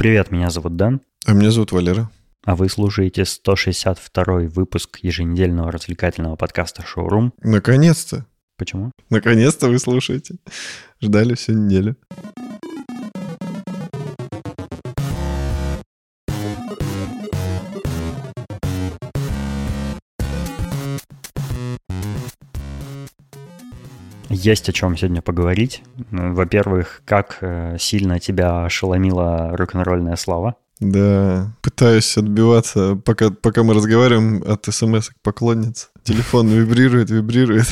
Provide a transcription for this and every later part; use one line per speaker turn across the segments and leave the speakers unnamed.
Привет, меня зовут Дэн.
А меня зовут Валера.
А вы слушаете 162 выпуск еженедельного развлекательного подкаста «Шоурум».
Наконец-то!
Почему?
Наконец-то вы слушаете. Ждали всю неделю.
Есть о чем сегодня поговорить. Во-первых, как э, сильно тебя ошеломила рок-н-ролльная слава.
Да, пытаюсь отбиваться, пока, пока мы разговариваем от смс поклонниц. Телефон вибрирует, вибрирует.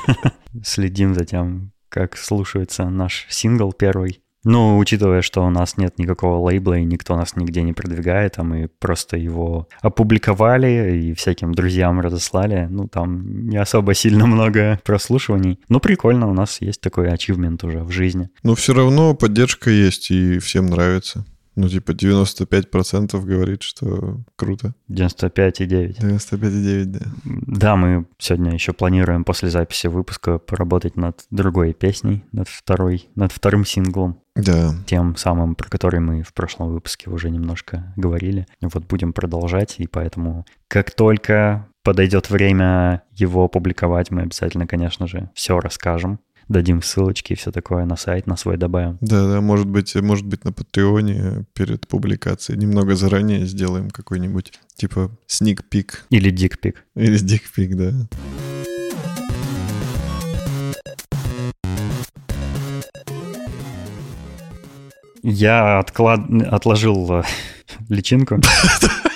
Следим за тем, как слушается наш сингл первый. Ну, учитывая, что у нас нет никакого лейбла и никто нас нигде не продвигает, а мы просто его опубликовали и всяким друзьям разослали, ну, там не особо сильно много прослушиваний. Но прикольно, у нас есть такой ачивмент уже в жизни.
Но все равно поддержка есть и всем нравится. Ну, типа 95% говорит, что круто.
95,9.
95,9, да.
Да, мы сегодня еще планируем после записи выпуска поработать над другой песней, над второй, над вторым синглом.
Да.
Тем самым, про который мы в прошлом выпуске уже немножко говорили. Вот будем продолжать, и поэтому как только подойдет время его опубликовать, мы обязательно, конечно же, все расскажем дадим ссылочки и все такое на сайт, на свой добавим.
Да, да, может быть, может быть на Патреоне перед публикацией немного заранее сделаем какой-нибудь типа peek.
Или pic.
Или pic, да.
Я отклад... отложил э, личинку.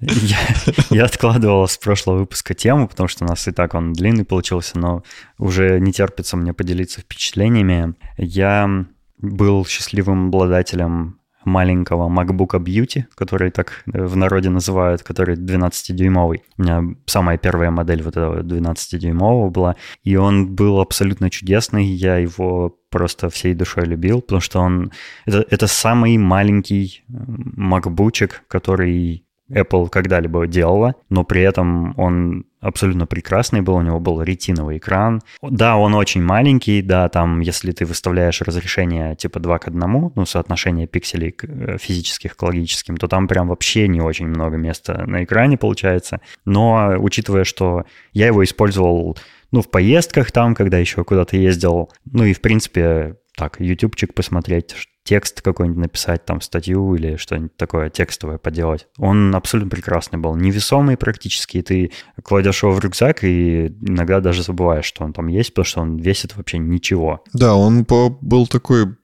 Я, я откладывал с прошлого выпуска тему, потому что у нас и так он длинный получился, но уже не терпится мне поделиться впечатлениями. Я был счастливым обладателем маленького MacBook Beauty, который так в народе называют, который 12-дюймовый. У меня самая первая модель вот этого 12-дюймового была, и он был абсолютно чудесный, я его просто всей душой любил, потому что он... Это, это самый маленький макбучек, который Apple когда-либо делала, но при этом он абсолютно прекрасный был, у него был ретиновый экран. Да, он очень маленький, да, там, если ты выставляешь разрешение типа 2 к 1, ну, соотношение пикселей э, физических к логическим, то там прям вообще не очень много места на экране получается. Но учитывая, что я его использовал ну, в поездках там, когда еще куда-то ездил, ну и, в принципе, так, ютубчик посмотреть, текст какой-нибудь написать, там, статью или что-нибудь такое текстовое поделать. Он абсолютно прекрасный был, невесомый практически, и ты кладешь его в рюкзак и иногда даже забываешь, что он там есть, потому что он весит вообще ничего.
Да, он по, был такой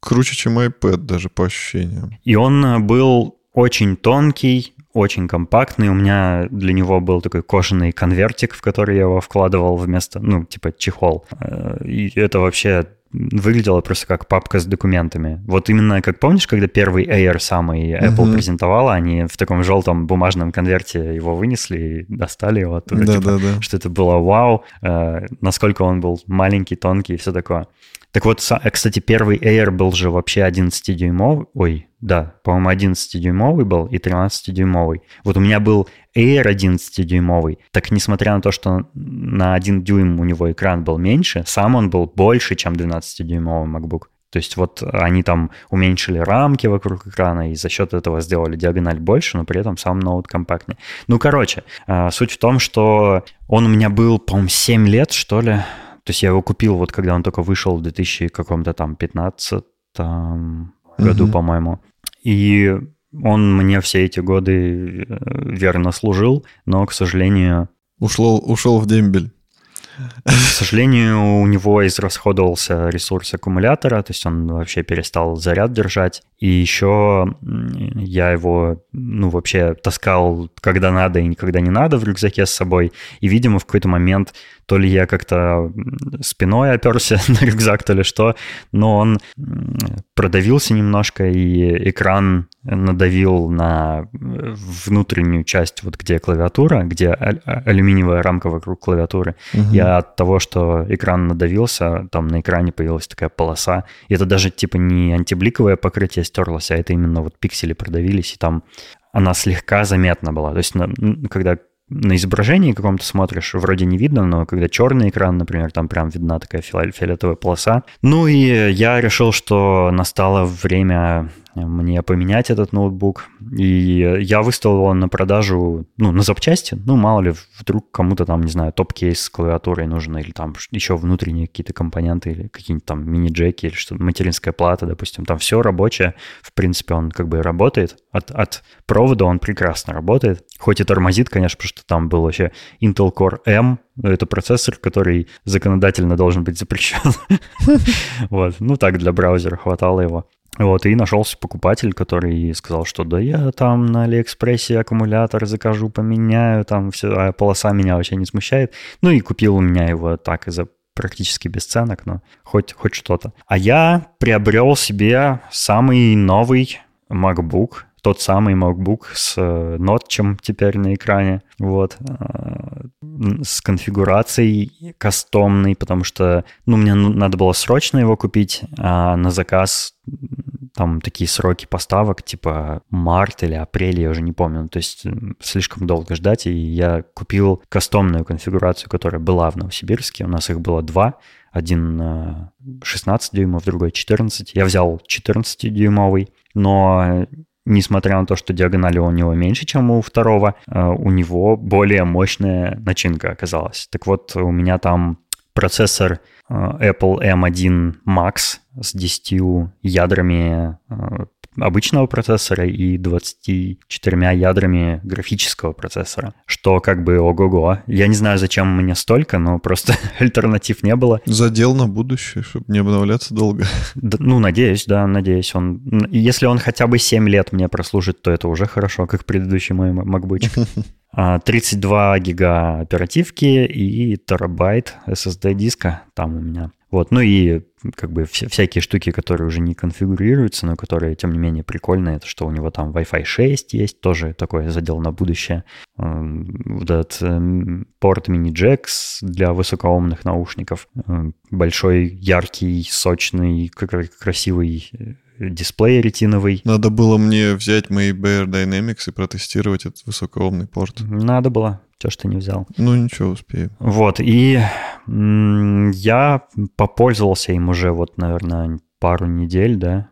круче, чем iPad даже по ощущениям.
И он был очень тонкий, очень компактный. У меня для него был такой кожаный конвертик, в который я его вкладывал вместо, ну, типа чехол. Э, и это вообще выглядело просто как папка с документами. Вот именно, как помнишь, когда первый Air самый Apple uh-huh. презентовала, они в таком желтом бумажном конверте его вынесли и достали его оттуда.
Да,
типа,
да, да.
Что это было вау, э, насколько он был маленький, тонкий и все такое. Так вот, э, кстати, первый Air был же вообще 11-дюймовый. Ой, да, по-моему, 11-дюймовый был и 13-дюймовый. Вот у меня был Air 11-дюймовый. Так несмотря на то, что на 1 дюйм у него экран был меньше, сам он был больше, чем 12-дюймовый MacBook. То есть вот они там уменьшили рамки вокруг экрана и за счет этого сделали диагональ больше, но при этом сам ноут компактнее. Ну, короче, э, суть в том, что он у меня был, по-моему, 7 лет, что ли, то есть я его купил вот когда он только вышел в 2000 каком-то там 15 году, угу. по-моему. И он мне все эти годы э, верно служил, но, к сожалению...
Ушел, ушел в дембель.
К сожалению, у него израсходовался ресурс аккумулятора, то есть он вообще перестал заряд держать. И еще я его, ну, вообще таскал, когда надо и никогда не надо в рюкзаке с собой. И, видимо, в какой-то момент то ли я как-то спиной оперся на рюкзак, то ли что, но он продавился немножко, и экран надавил на внутреннюю часть, вот где клавиатура, где алюминиевая рамка вокруг клавиатуры. Угу. И от того, что экран надавился, там на экране появилась такая полоса. И это даже типа не антибликовое покрытие стерлось, а это именно вот пиксели продавились, и там она слегка заметна была. То есть, когда на изображении каком-то смотришь, вроде не видно, но когда черный экран, например, там прям видна такая фиолетовая полоса. Ну и я решил, что настало время мне поменять этот ноутбук. И я выставил его на продажу, ну, на запчасти. Ну, мало ли, вдруг кому-то там, не знаю, топ-кейс с клавиатурой нужен, или там еще внутренние какие-то компоненты, или какие-нибудь там мини-джеки, или что-то, материнская плата, допустим. Там все рабочее. В принципе, он как бы работает. От, от провода он прекрасно работает. Хоть и тормозит, конечно, потому что там был вообще Intel Core M, это процессор, который законодательно должен быть запрещен. Вот, ну так для браузера хватало его. Вот, и нашелся покупатель, который сказал, что да я там на Алиэкспрессе аккумулятор закажу, поменяю, там все, а полоса меня вообще не смущает. Ну и купил у меня его так из-за практически бесценок, но хоть, хоть что-то. А я приобрел себе самый новый MacBook тот самый MacBook с э, нотчем теперь на экране, вот, э, с конфигурацией кастомной, потому что, ну, мне надо было срочно его купить, а на заказ там такие сроки поставок, типа март или апрель, я уже не помню, то есть слишком долго ждать, и я купил кастомную конфигурацию, которая была в Новосибирске, у нас их было два, один 16 дюймов, другой 14. Я взял 14-дюймовый, но несмотря на то, что диагонали у него меньше, чем у второго, э, у него более мощная начинка оказалась. Так вот, у меня там процессор э, Apple M1 Max с 10 ядрами э, обычного процессора и 24 ядрами графического процессора, что как бы ого-го. Я не знаю, зачем мне столько, но просто альтернатив не было.
Задел на будущее, чтобы не обновляться долго.
Да, ну, надеюсь, да, надеюсь. Он, если он хотя бы 7 лет мне прослужит, то это уже хорошо, как предыдущий мой MacBook. 32 гига оперативки и терабайт SSD диска там у меня. Вот, ну и как бы вся, всякие штуки, которые уже не конфигурируются, но которые, тем не менее, прикольные, это что у него там Wi-Fi 6 есть, тоже такой задел на будущее. Эм, вот этот эм, порт мини-джек для высокоомных наушников. Эм, большой, яркий, сочный, красивый э, дисплей ретиновый.
Надо было мне взять мои Bear Dynamics и протестировать этот высокоомный порт.
Надо было. Что ж ты не взял?
Ну, ничего, успею.
Вот, и я попользовался им уже вот, наверное, пару недель, да,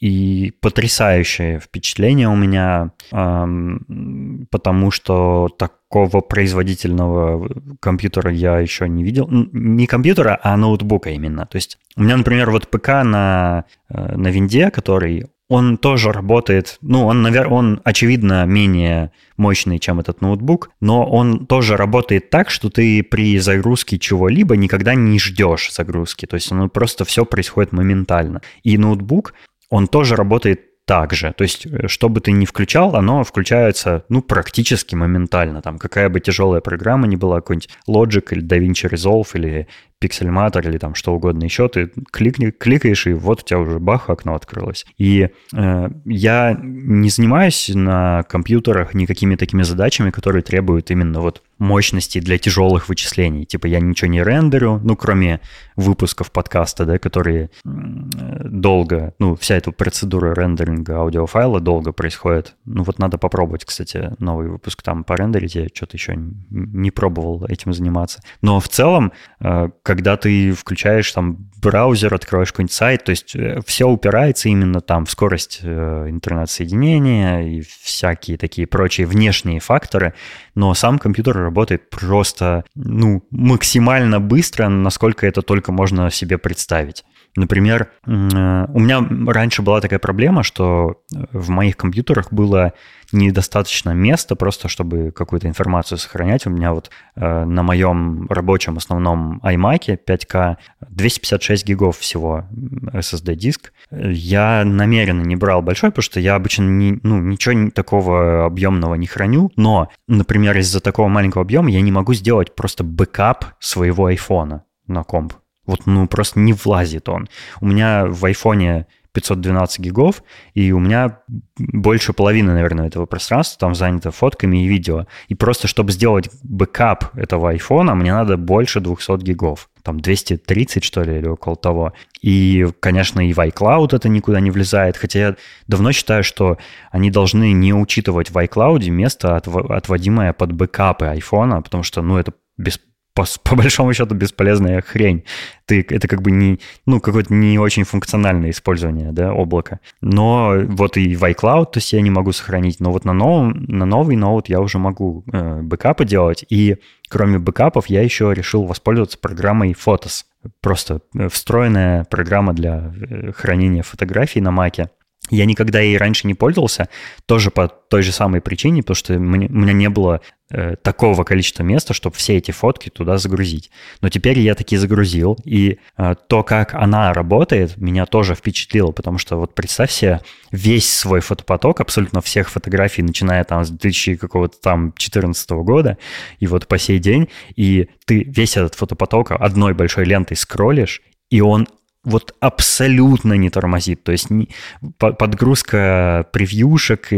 и потрясающее впечатление у меня, потому что такого производительного компьютера я еще не видел. Не компьютера, а ноутбука именно. То есть у меня, например, вот ПК на, э, на винде, который он тоже работает, ну, он, наверное, он, очевидно, менее мощный, чем этот ноутбук, но он тоже работает так, что ты при загрузке чего-либо никогда не ждешь загрузки, то есть оно просто все происходит моментально. И ноутбук, он тоже работает так же. То есть, э, что бы ты ни включал, оно включается, ну, практически моментально. Там, какая бы тяжелая программа ни была, какой-нибудь Logic или DaVinci Resolve или пиксельматор или там что угодно еще, ты кликни, кликаешь, и вот у тебя уже бах, окно открылось. И э, я не занимаюсь на компьютерах никакими такими задачами, которые требуют именно вот мощности для тяжелых вычислений. Типа я ничего не рендерю, ну, кроме выпусков подкаста, да, которые долго, ну, вся эта процедура рендеринга аудиофайла долго происходит. Ну, вот надо попробовать, кстати, новый выпуск там порендерить. Я что-то еще не пробовал этим заниматься. Но в целом, э, когда ты включаешь там браузер, откроешь какой-нибудь сайт, то есть э, все упирается именно там в скорость э, интернет-соединения и всякие такие прочие внешние факторы, но сам компьютер работает просто, ну, максимально быстро, насколько это только можно себе представить. Например, э, у меня раньше была такая проблема, что в моих компьютерах было недостаточно места просто, чтобы какую-то информацию сохранять. У меня вот э, на моем рабочем основном iMac 5K 256 гигов всего SSD-диск. Я намеренно не брал большой, потому что я обычно не, ну, ничего такого объемного не храню, но, например, из-за такого маленького объема я не могу сделать просто бэкап своего айфона на комп. Вот, ну, просто не влазит он. У меня в айфоне 512 гигов, и у меня больше половины, наверное, этого пространства там занято фотками и видео. И просто, чтобы сделать бэкап этого айфона, мне надо больше 200 гигов. Там 230, что ли, или около того. И, конечно, и в iCloud это никуда не влезает, хотя я давно считаю, что они должны не учитывать в iCloud место, отводимое под бэкапы айфона, потому что, ну, это без, по, по большому счету бесполезная хрень. Ты, это как бы не, ну, какое-то не очень функциональное использование, да, облака. Но вот и в iCloud, то есть я не могу сохранить, но вот на, новом, на новый ноут я уже могу э, бэкапы делать, и кроме бэкапов я еще решил воспользоваться программой Photos. Просто э, встроенная программа для э, хранения фотографий на Маке. Я никогда ей раньше не пользовался, тоже по той же самой причине, потому что у меня не было э, такого количества места, чтобы все эти фотки туда загрузить. Но теперь я таки загрузил, и э, то, как она работает, меня тоже впечатлило, потому что вот представь себе весь свой фотопоток, абсолютно всех фотографий, начиная там с 2000 какого-то там 14 года, и вот по сей день, и ты весь этот фотопоток одной большой лентой скроллишь, и он вот абсолютно не тормозит. То есть не, подгрузка превьюшек,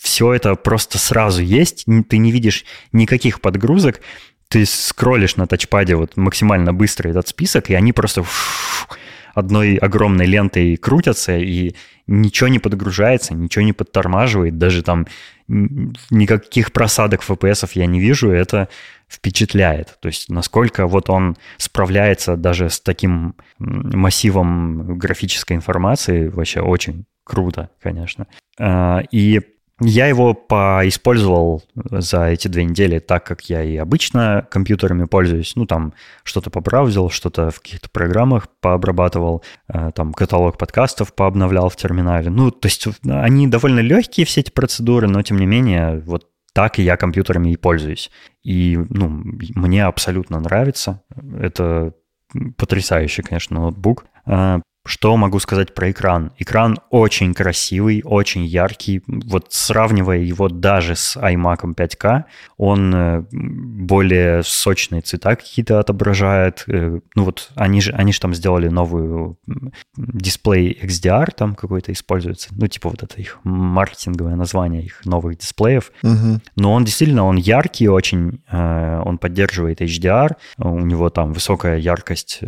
все это просто сразу есть. Ты не видишь никаких подгрузок. Ты скроллишь на тачпаде вот максимально быстро этот список, и они просто одной огромной лентой крутятся, и ничего не подгружается, ничего не подтормаживает, даже там никаких просадок FPS я не вижу, это впечатляет. То есть насколько вот он справляется даже с таким массивом графической информации, вообще очень круто, конечно. А, и я его поиспользовал за эти две недели так, как я и обычно компьютерами пользуюсь. Ну, там что-то побраузил, что-то в каких-то программах пообрабатывал, э, там каталог подкастов пообновлял в терминале. Ну, то есть они довольно легкие, все эти процедуры, но тем не менее, вот так и я компьютерами и пользуюсь. И, ну, мне абсолютно нравится. Это потрясающий, конечно, ноутбук. Что могу сказать про экран? Экран очень красивый, очень яркий. Вот сравнивая его даже с iMac 5K, он э, более сочные цвета какие-то отображает. Э, ну вот они же, они же там сделали новую дисплей XDR, там какой-то используется. Ну типа вот это их маркетинговое название их новых дисплеев. Угу. Но он действительно, он яркий очень, э, он поддерживает HDR, у него там высокая яркость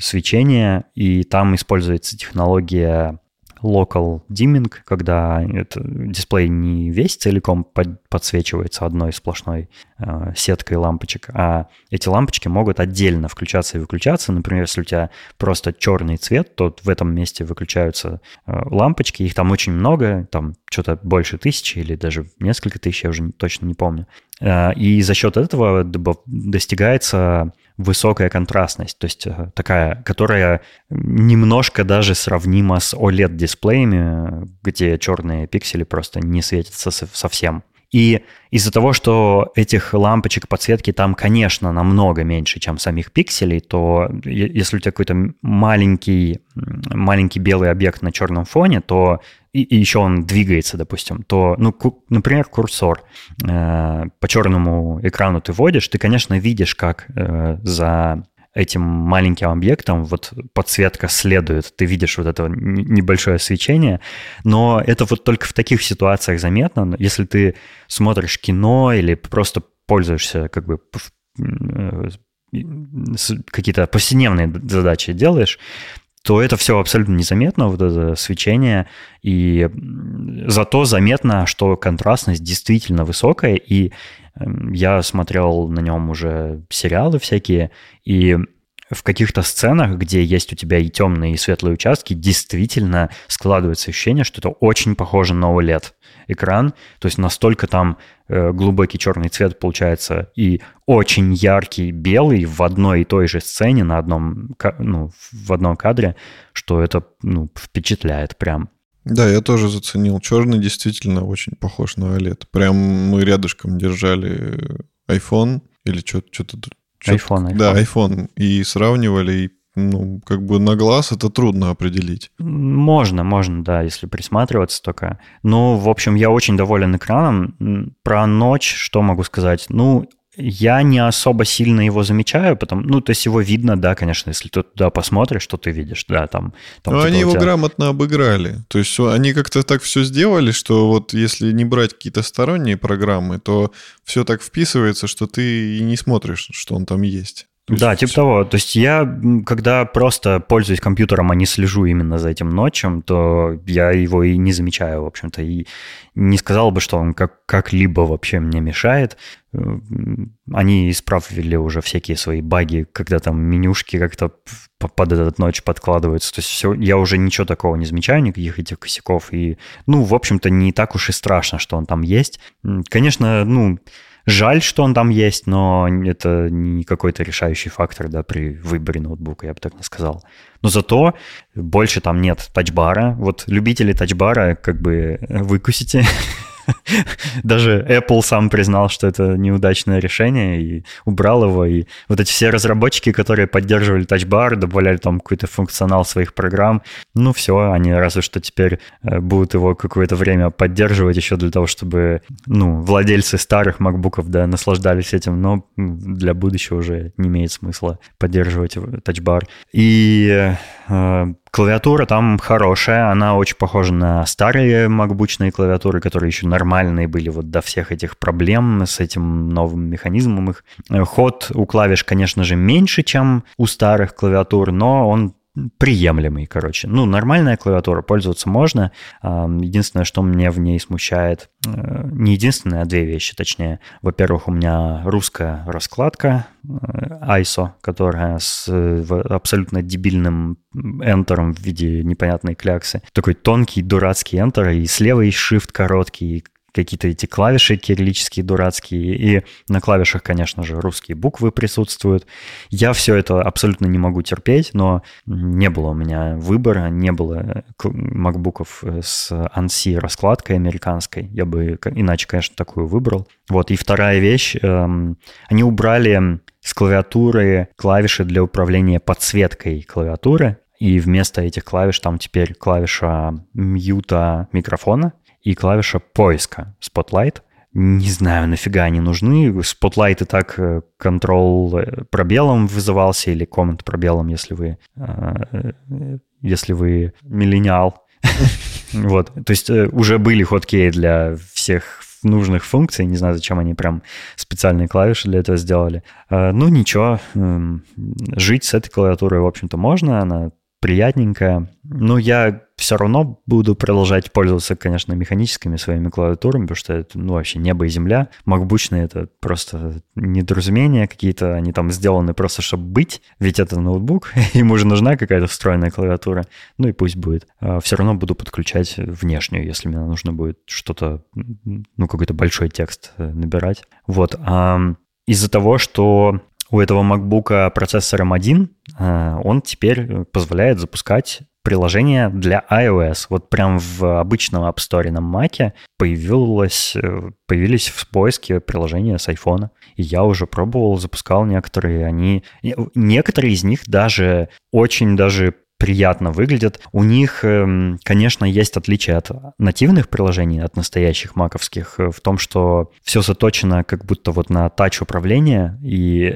свечения, и там там используется технология local dimming, когда это, дисплей не весь целиком под, подсвечивается одной сплошной э, сеткой лампочек, а эти лампочки могут отдельно включаться и выключаться. Например, если у тебя просто черный цвет, то в этом месте выключаются э, лампочки, их там очень много, там что-то больше тысячи или даже несколько тысяч, я уже точно не помню. Э, и за счет этого достигается высокая контрастность, то есть э, такая, которая немножко даже сравнима с OLED-дисплеями, где черные пиксели просто не светятся совсем. И из-за того, что этих лампочек подсветки там, конечно, намного меньше, чем самих пикселей, то если у тебя какой-то маленький, маленький белый объект на черном фоне, то и, и еще он двигается, допустим, то, ну, ку, например, курсор э, по черному экрану ты вводишь, ты, конечно, видишь, как э, за этим маленьким объектом вот подсветка следует, ты видишь вот это небольшое свечение, но это вот только в таких ситуациях заметно. Если ты смотришь кино или просто пользуешься как бы э, какие-то повседневные задачи делаешь, то это все абсолютно незаметно, вот это свечение, и зато заметно, что контрастность действительно высокая, и эм, я смотрел на нем уже сериалы всякие, и в каких-то сценах, где есть у тебя и темные, и светлые участки, действительно складывается ощущение, что это очень похоже на OLED экран. То есть настолько там глубокий черный цвет получается и очень яркий белый в одной и той же сцене на одном, ну, в одном кадре, что это ну, впечатляет прям.
Да, я тоже заценил. Черный действительно очень похож на OLED. Прям мы рядышком держали iPhone или что-то
iPhone, iPhone.
Да, iPhone. И сравнивали, и ну, как бы на глаз это трудно определить.
Можно, можно, да, если присматриваться только. Ну, в общем, я очень доволен экраном. Про ночь что могу сказать? Ну, я не особо сильно его замечаю, потому, ну, то есть его видно, да, конечно, если ты туда посмотришь, что ты видишь, да, там. там
Но
типа
они его
тебя...
грамотно обыграли. То есть они как-то так все сделали, что вот если не брать какие-то сторонние программы, то все так вписывается, что ты и не смотришь, что он там есть. То
да, типа того. То есть я, когда просто пользуюсь компьютером, а не слежу именно за этим ночем, то я его и не замечаю, в общем-то, и не сказал бы, что он как- как-либо вообще мне мешает. М, Они исправили уже всякие свои баги, когда там менюшки как-то под этот ночь подкладываются. То есть все, я уже ничего такого не замечаю, никаких этих косяков. И, ну, в общем-то, не так уж и страшно, что он там есть. Конечно, ну, Жаль, что он там есть, но это не какой-то решающий фактор да, при выборе ноутбука, я бы так не сказал. Но зато больше там нет тачбара. Вот любители тачбара как бы выкусите. Даже Apple сам признал, что это неудачное решение и убрал его. И вот эти все разработчики, которые поддерживали тачбар, добавляли там какой-то функционал своих программ, ну все, они разве что теперь э, будут его какое-то время поддерживать еще для того, чтобы, ну, владельцы старых макбуков, да, наслаждались этим, но для будущего уже не имеет смысла поддерживать его- тачбар. И э, клавиатура там хорошая, она очень похожа на старые макбучные клавиатуры, которые еще нормальные были вот до всех этих проблем с этим новым механизмом их. Э, Ход у клавиш, конечно же, меньше, чем у старых клавиатур, но он приемлемый, короче. Ну, нормальная клавиатура, пользоваться можно. Ам, Единственное, что мне в ней смущает, э, не единственное, а две вещи, точнее. Во-первых, у меня русская раскладка э, ISO, которая с э, абсолютно дебильным энтером в виде непонятной кляксы. Такой тонкий, дурацкий энтер, и слева есть shift короткий, и какие-то эти клавиши кириллические дурацкие, и на клавишах, конечно же, русские буквы присутствуют. Я все это абсолютно не могу терпеть, но не было у меня выбора, не было к- макбуков э, с ANSI раскладкой американской. Я бы иначе, конечно, такую выбрал. Вот, и вторая вещь, эм, они убрали с клавиатуры клавиши для управления подсветкой клавиатуры, и вместо этих клавиш там теперь клавиша мьюта микрофона и клавиша поиска Spotlight. Не знаю, нафига они нужны. Spotlight и так э, Ctrl э, пробелом вызывался или Command пробелом, если вы, э, э, если вы миллениал. Вот, то есть э, уже были хоткеи для всех нужных функций. Не знаю, зачем они прям специальные клавиши для этого сделали. Э, Ну, ничего, эм, жить с этой клавиатурой, в общем-то, можно. Она приятненькая. Но я все равно буду продолжать пользоваться, конечно, механическими своими клавиатурами, потому что это, ну, вообще небо и земля. Макбучные — это просто недоразумения какие-то, они там сделаны просто, чтобы быть, ведь это ноутбук, ему же нужна какая-то встроенная клавиатура. Ну и пусть будет. Все равно буду подключать внешнюю, если мне нужно будет что-то, ну, какой-то большой текст э, набирать. Вот. А из-за того, что у этого MacBook процессор M1, э, он теперь позволяет запускать приложение для iOS. Вот прям в обычном App Store на Mac появилось, э, появились в поиске приложения с iPhone. И я уже пробовал, запускал некоторые. Они, некоторые из них даже очень даже приятно выглядят. У них, эм, конечно, есть отличие от нативных приложений, от настоящих маковских, в том, что все заточено как будто вот на тач управления, и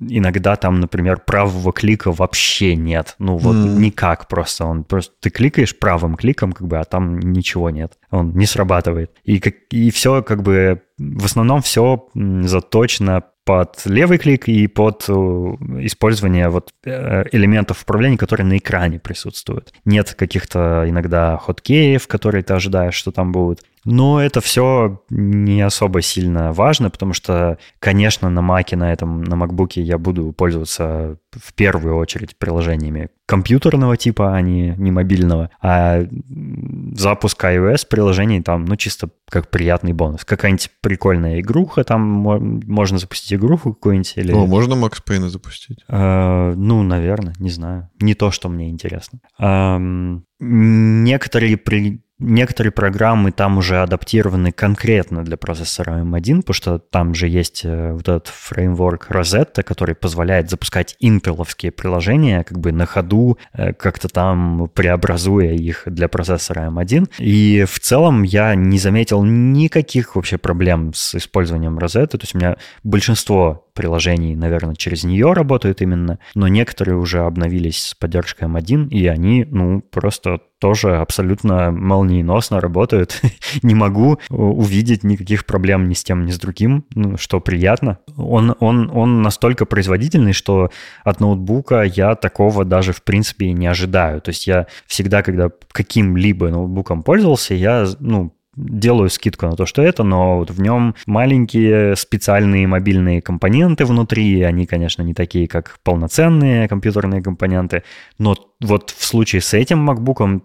иногда там, например, правого клика вообще нет. Ну вот mm. никак просто. Он просто ты кликаешь правым кликом, как бы, а там ничего нет. Он не срабатывает. И, как, и все как бы в основном все заточено под левый клик и под э, использование вот элементов управления, которые на экране присутствуют. Нет каких-то иногда хоткеев, которые ты ожидаешь, что там будут. Но это все не особо сильно важно, потому что, конечно, на Маке, на этом, на MacBook я буду пользоваться в первую очередь приложениями компьютерного типа, а не, не мобильного. А запуск iOS приложений там, ну, чисто как приятный бонус. Какая-нибудь прикольная игруха, там можно запустить игруху какую-нибудь. Или...
О, можно Макс Пейна запустить?
Э, ну, наверное, не знаю. Не то, что мне интересно. Эм, некоторые при некоторые программы там уже адаптированы конкретно для процессора M1, потому что там же есть вот этот фреймворк Rosetta, который позволяет запускать интеловские приложения как бы на ходу, как-то там преобразуя их для процессора M1. И в целом я не заметил никаких вообще проблем с использованием Rosetta, то есть у меня большинство приложений, наверное, через нее работают именно, но некоторые уже обновились с поддержкой M1, и они, ну, просто тоже абсолютно молниеносно работают. Не могу увидеть никаких проблем ни с тем, ни с другим, ну, что приятно. Он, он, он настолько производительный, что от ноутбука я такого даже в принципе не ожидаю. То есть я всегда, когда каким-либо ноутбуком пользовался, я ну, делаю скидку на то, что это, но вот в нем маленькие специальные мобильные компоненты внутри, они, конечно, не такие, как полноценные компьютерные компоненты, но вот в случае с этим MacBook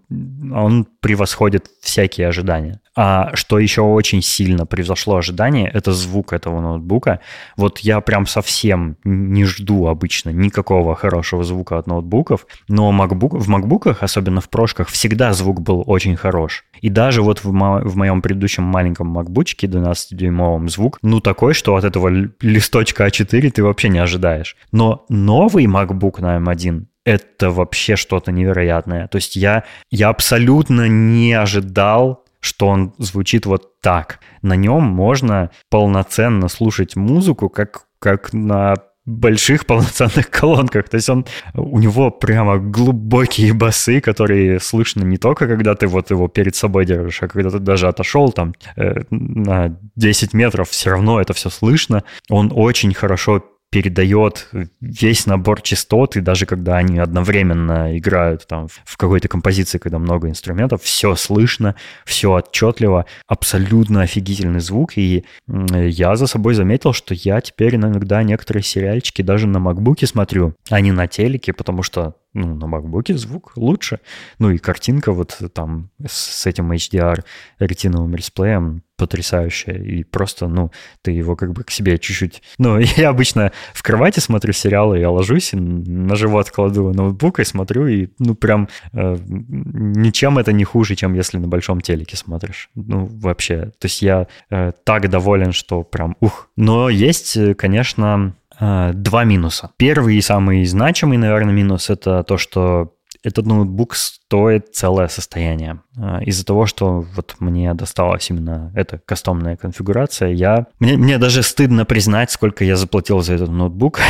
он превосходит всякие ожидания. А что еще очень сильно превзошло ожидания, это звук этого ноутбука. Вот я прям совсем не жду обычно никакого хорошего звука от ноутбуков, но MacBook, в MacBook'ах, особенно в прошках, всегда звук был очень хорош. И даже вот в, мо- в моем предыдущем маленьком MacBook'е 12-дюймовом звук, ну такой, что от этого листочка А4 ты вообще не ожидаешь. Но новый MacBook на M1 это вообще что-то невероятное. То есть я, я абсолютно не ожидал, что он звучит вот так. На нем можно полноценно слушать музыку, как, как на больших полноценных колонках. То есть он, у него прямо глубокие басы, которые слышно не только, когда ты вот его перед собой держишь, а когда ты даже отошел там э, на 10 метров, все равно это все слышно. Он очень хорошо передает весь набор частот, и даже когда они одновременно играют там в какой-то композиции, когда много инструментов, все слышно, все отчетливо, абсолютно офигительный звук, и я за собой заметил, что я теперь иногда некоторые сериальчики даже на макбуке смотрю, а не на телеке, потому что ну, на MacBook звук лучше. Ну и картинка вот там с этим HDR ретиновым дисплеем потрясающая. И просто, ну, ты его как бы к себе чуть-чуть... Ну, я обычно в кровати смотрю сериалы, я ложусь и на живот кладу ноутбук и смотрю, и, ну, прям э, ничем это не хуже, чем если на большом телеке смотришь. Ну, вообще. То есть я э, так доволен, что прям ух. Но есть, э, конечно, два минуса. Первый и самый значимый, наверное, минус — это то, что этот ноутбук стоит целое состояние. Э, из-за того, что вот мне досталась именно эта кастомная конфигурация, я... Мне, мне даже стыдно признать, сколько я заплатил за этот ноутбук.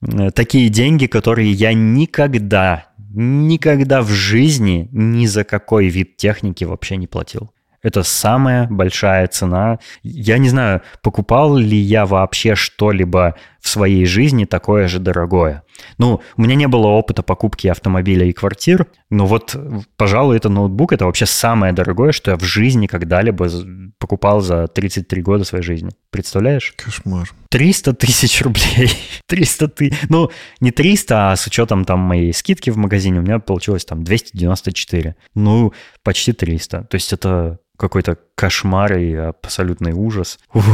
Э, такие деньги, которые я никогда, никогда в жизни ни за какой вид техники вообще не платил. Это самая большая цена. Я не знаю, покупал ли я вообще что-либо в своей жизни такое же дорогое. Ну, у меня не было опыта покупки автомобиля и квартир, но вот, пожалуй, это ноутбук, это вообще самое дорогое, что я в жизни когда-либо покупал за 33 года своей жизни. Представляешь?
Кошмар.
300 тысяч рублей. 300 тысяч. Ну, не 300, а с учетом там моей скидки в магазине у меня получилось там 294. Ну, почти 300. То есть это какой-то кошмар и абсолютный ужас. Ух.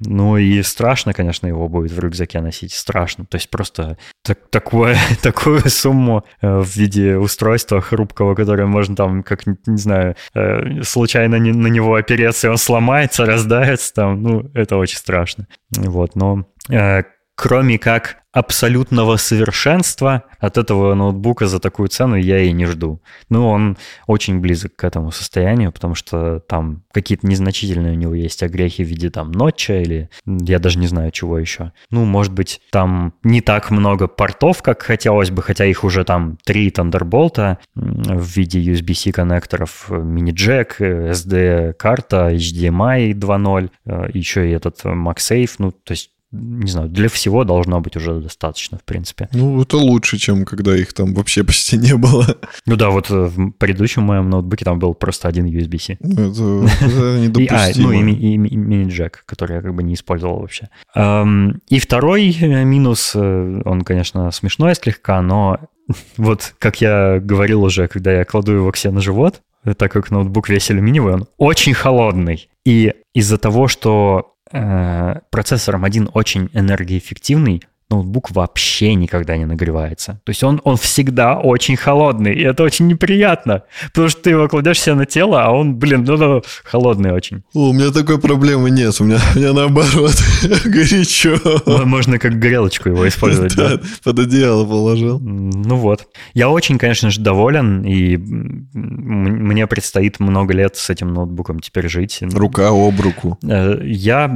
Ну и страшно, конечно, его будет в рюкзаке носить. Страшно. То есть просто так, такое, такую сумму э, в виде устройства хрупкого, которое можно там, как, не знаю, э, случайно не, на него опереться, и он сломается, раздается там. Ну, это очень страшно. Вот, но э, кроме как абсолютного совершенства от этого ноутбука за такую цену я и не жду. Ну, он очень близок к этому состоянию, потому что там какие-то незначительные у него есть огрехи в виде там нотча или я даже не знаю чего еще. Ну, может быть, там не так много портов, как хотелось бы, хотя их уже там три Thunderbolt в виде USB-C коннекторов, мини-джек, SD-карта, HDMI 2.0, еще и этот MagSafe, ну, то есть не знаю, для всего должно быть уже достаточно, в принципе.
Ну, это лучше, чем когда их там вообще почти не было.
Ну да, вот в предыдущем моем ноутбуке там был просто один USB-C.
Ну, это, это недопустимо.
И, а, ну, и, и, и мини-джек, который я как бы не использовал вообще. И второй э, минус, э, он, конечно, смешной слегка, но вот, как я говорил уже, когда я кладу его к себе на живот, так как ноутбук весь алюминиевый, он очень холодный. И из-за того, что Э, процессором один очень энергоэффективный, ноутбук вообще никогда не нагревается. То есть он, он всегда очень холодный, и это очень неприятно, потому что ты его кладешь себе на тело, а он, блин, ну, ну холодный очень.
О, у меня такой проблемы нет, у меня, у меня наоборот горячо.
Можно как грелочку его использовать, да?
под одеяло положил.
Ну вот. Я очень, конечно же, доволен, и мне предстоит много лет с этим ноутбуком теперь жить.
Рука об руку.
Э, я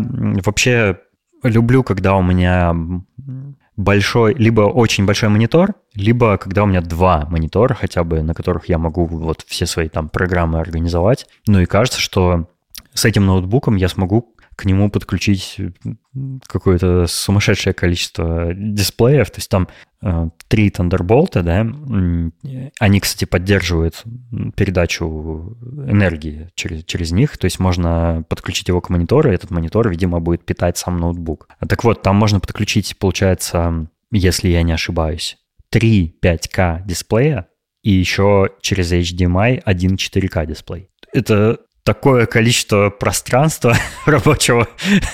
вообще люблю, когда у меня большой, либо очень большой монитор, либо когда у меня два монитора хотя бы, на которых я могу вот все свои там программы организовать. Ну и кажется, что с этим ноутбуком я смогу к нему подключить какое-то сумасшедшее количество дисплеев. То есть там э, три Thunderbolt, да, они, кстати, поддерживают передачу энергии через, через них, то есть можно подключить его к монитору, и этот монитор, видимо, будет питать сам ноутбук. Так вот, там можно подключить, получается, если я не ошибаюсь, три 5К дисплея и еще через HDMI один 4К дисплей. Это такое количество пространства рабочего,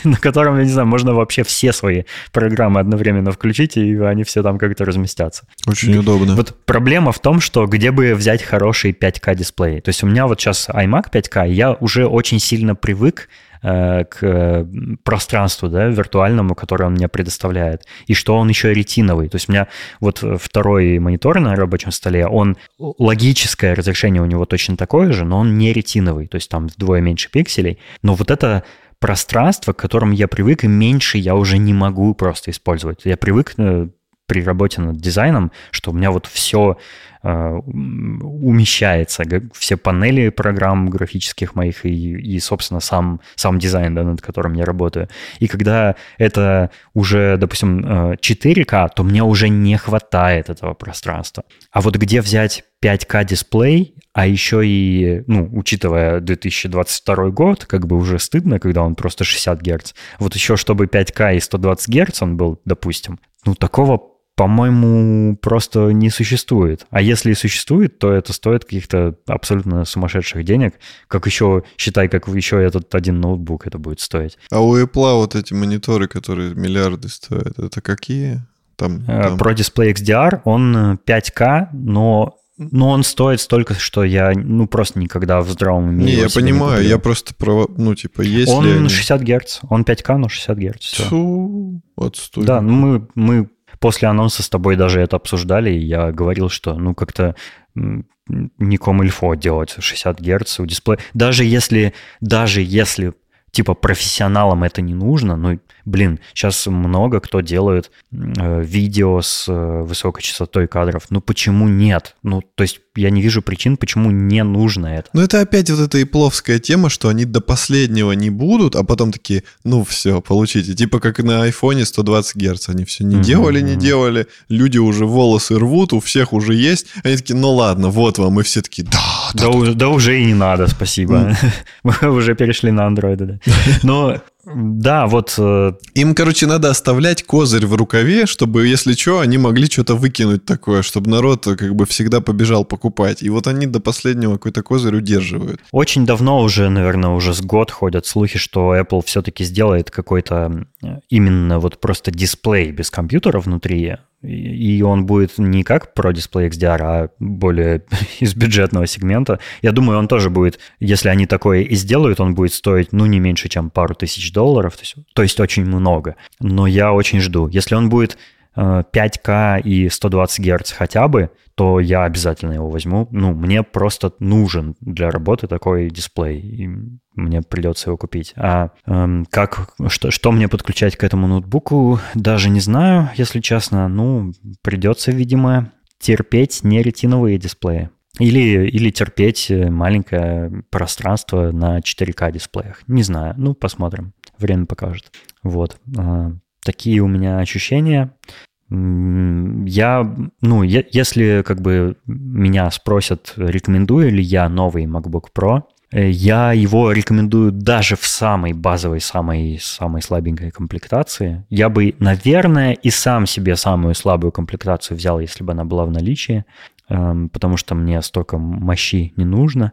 на котором, я не знаю, можно вообще все свои программы одновременно включить, и они все там как-то разместятся.
Очень удобно.
Вот проблема в том, что где бы взять хороший 5К дисплей. То есть у меня вот сейчас iMac 5К, я уже очень сильно привык к пространству да, виртуальному, которое он мне предоставляет, и что он еще ретиновый. То есть у меня вот второй монитор на рабочем столе, он логическое разрешение у него точно такое же, но он не ретиновый, то есть там вдвое меньше пикселей. Но вот это пространство, к которому я привык, и меньше я уже не могу просто использовать. Я привык э, при работе над дизайном, что у меня вот все э, умещается, все панели программ графических моих и, и собственно, сам, сам дизайн, да, над которым я работаю. И когда это уже, допустим, 4К, э, то мне уже не хватает этого пространства. А вот где взять 5К дисплей, а еще и, ну, учитывая 2022 год, как бы уже стыдно, когда он просто 60 Гц. Вот еще чтобы 5К и 120 Гц он был, допустим, ну, такого по-моему, просто не существует. А если и существует, то это стоит каких-то абсолютно сумасшедших денег. Как еще, считай, как еще этот один ноутбук это будет стоить.
А у Apple вот эти мониторы, которые миллиарды стоят, это какие?
Там, э, там... Pro Display XDR, он 5К, но но он стоит столько, что я, ну, просто никогда в здравом уме
Не, я понимаю, не я просто, про, ну, типа, есть
Он они... 60 Гц, он 5К, но 60 Гц.
Фу, отстой.
Да, ну, мы, мы После анонса с тобой даже это обсуждали, и я говорил, что ну как-то не комильфо делать 60 Гц у дисплея. Даже если, даже если типа профессионалам это не нужно, ну блин, сейчас много кто делает э, видео с э, высокой частотой кадров. Ну почему нет? Ну, то есть я не вижу причин, почему не нужно это.
Ну это опять вот эта ипловская тема, что они до последнего не будут, а потом такие, ну все, получите. Типа как на айфоне 120 Гц. Они все не mm-hmm. делали, не делали. Люди уже волосы рвут, у всех уже есть. Они такие, ну ладно, вот вам. И все такие, да,
да, да, да, да уже и не надо, спасибо. Мы уже перешли на андроиды, да. Но да, вот... Э,
Им, короче, надо оставлять козырь в рукаве, чтобы, если что, они могли что-то выкинуть такое, чтобы народ э, как бы всегда побежал покупать. И вот они до последнего какой-то козырь удерживают.
Очень давно уже, наверное, уже с год ходят слухи, что Apple все-таки сделает какой-то э, именно вот просто дисплей без компьютера внутри, и он будет не как Pro Display XDR, а более из бюджетного сегмента. Я думаю, он тоже будет, если они такое и сделают, он будет стоить, ну, не меньше, чем пару тысяч долларов, то есть, то есть очень много. Но я очень жду. Если он будет 5К э, и 120 Гц хотя бы, то я обязательно его возьму. Ну, мне просто нужен для работы такой дисплей. И мне придется его купить. А эм, как, что, что мне подключать к этому ноутбуку, даже не знаю, если честно. Ну, придется, видимо, терпеть не ретиновые дисплеи. Или, или терпеть маленькое пространство на 4К дисплеях. Не знаю, ну, посмотрим. Время покажет. Вот. А, такие у меня ощущения. Я, ну, я, если как бы меня спросят, рекомендую ли я новый MacBook Pro, э, я его рекомендую даже в самой базовой, самой, самой слабенькой комплектации. Я бы, наверное, и сам себе самую слабую комплектацию взял, если бы она была в наличии, эм, потому что мне столько мощи не нужно.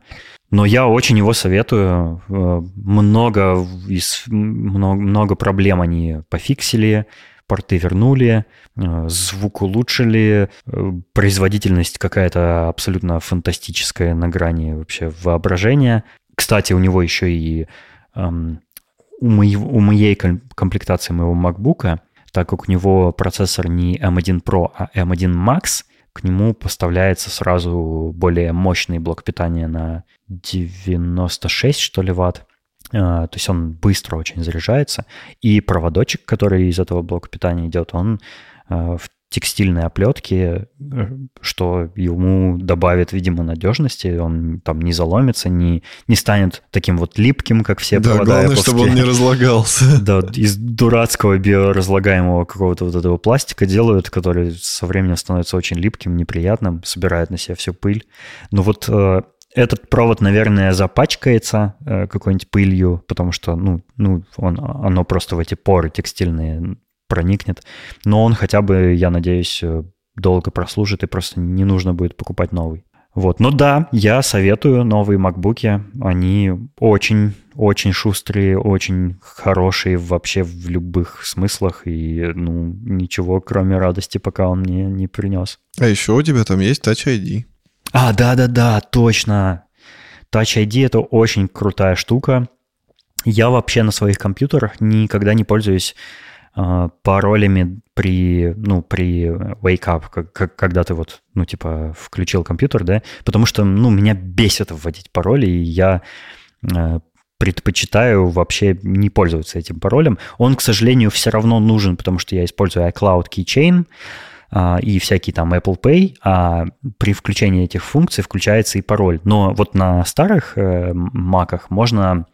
Но я очень его советую. Э, много, из, много, много проблем они пофиксили порты вернули, э, звук улучшили, э, производительность какая-то абсолютно фантастическая на грани вообще воображения. Кстати, у него еще и эм, у, моего, у моей комплектации моего MacBook, так как у него процессор не M1 Pro, а M1 Max, к нему поставляется сразу более мощный блок питания на 96, что ли, ватт. То есть он быстро очень заряжается, и проводочек, который из этого блока питания идет, он в текстильной оплетки, э, что ему добавит, видимо, надежности. Он там не заломится, не, не станет таким вот липким, как все
да,
провода.
главное, чтобы он не разлагался.
Да, из дурацкого биоразлагаемого какого-то вот этого пластика делают, который со временем становится очень липким, неприятным, собирает на себя всю пыль. Но вот э, этот провод, наверное, запачкается э, какой-нибудь пылью, потому что, ну, ну он, оно просто в эти поры текстильные проникнет. Но он хотя бы, я надеюсь, э, долго прослужит и просто не нужно будет покупать новый. Вот. Но да, я советую новые макбуки. Они очень-очень шустрые, очень хорошие вообще в любых смыслах. И ну, ничего, кроме радости, пока он мне не принес.
А еще у тебя там есть Touch ID.
А, да-да-да, точно. Touch ID — это очень крутая штука. Я вообще на своих компьютерах никогда не пользуюсь а, паролями при, ну, при wake up, как, когда ты вот, ну, типа, включил компьютер, да, потому что, ну, меня бесит вводить пароли, и я э, предпочитаю вообще не пользоваться этим паролем. Он, к сожалению, все равно нужен, потому что я использую iCloud Keychain, а, и всякие там Apple Pay, а при включении этих функций включается и пароль. Но вот на старых э, маках можно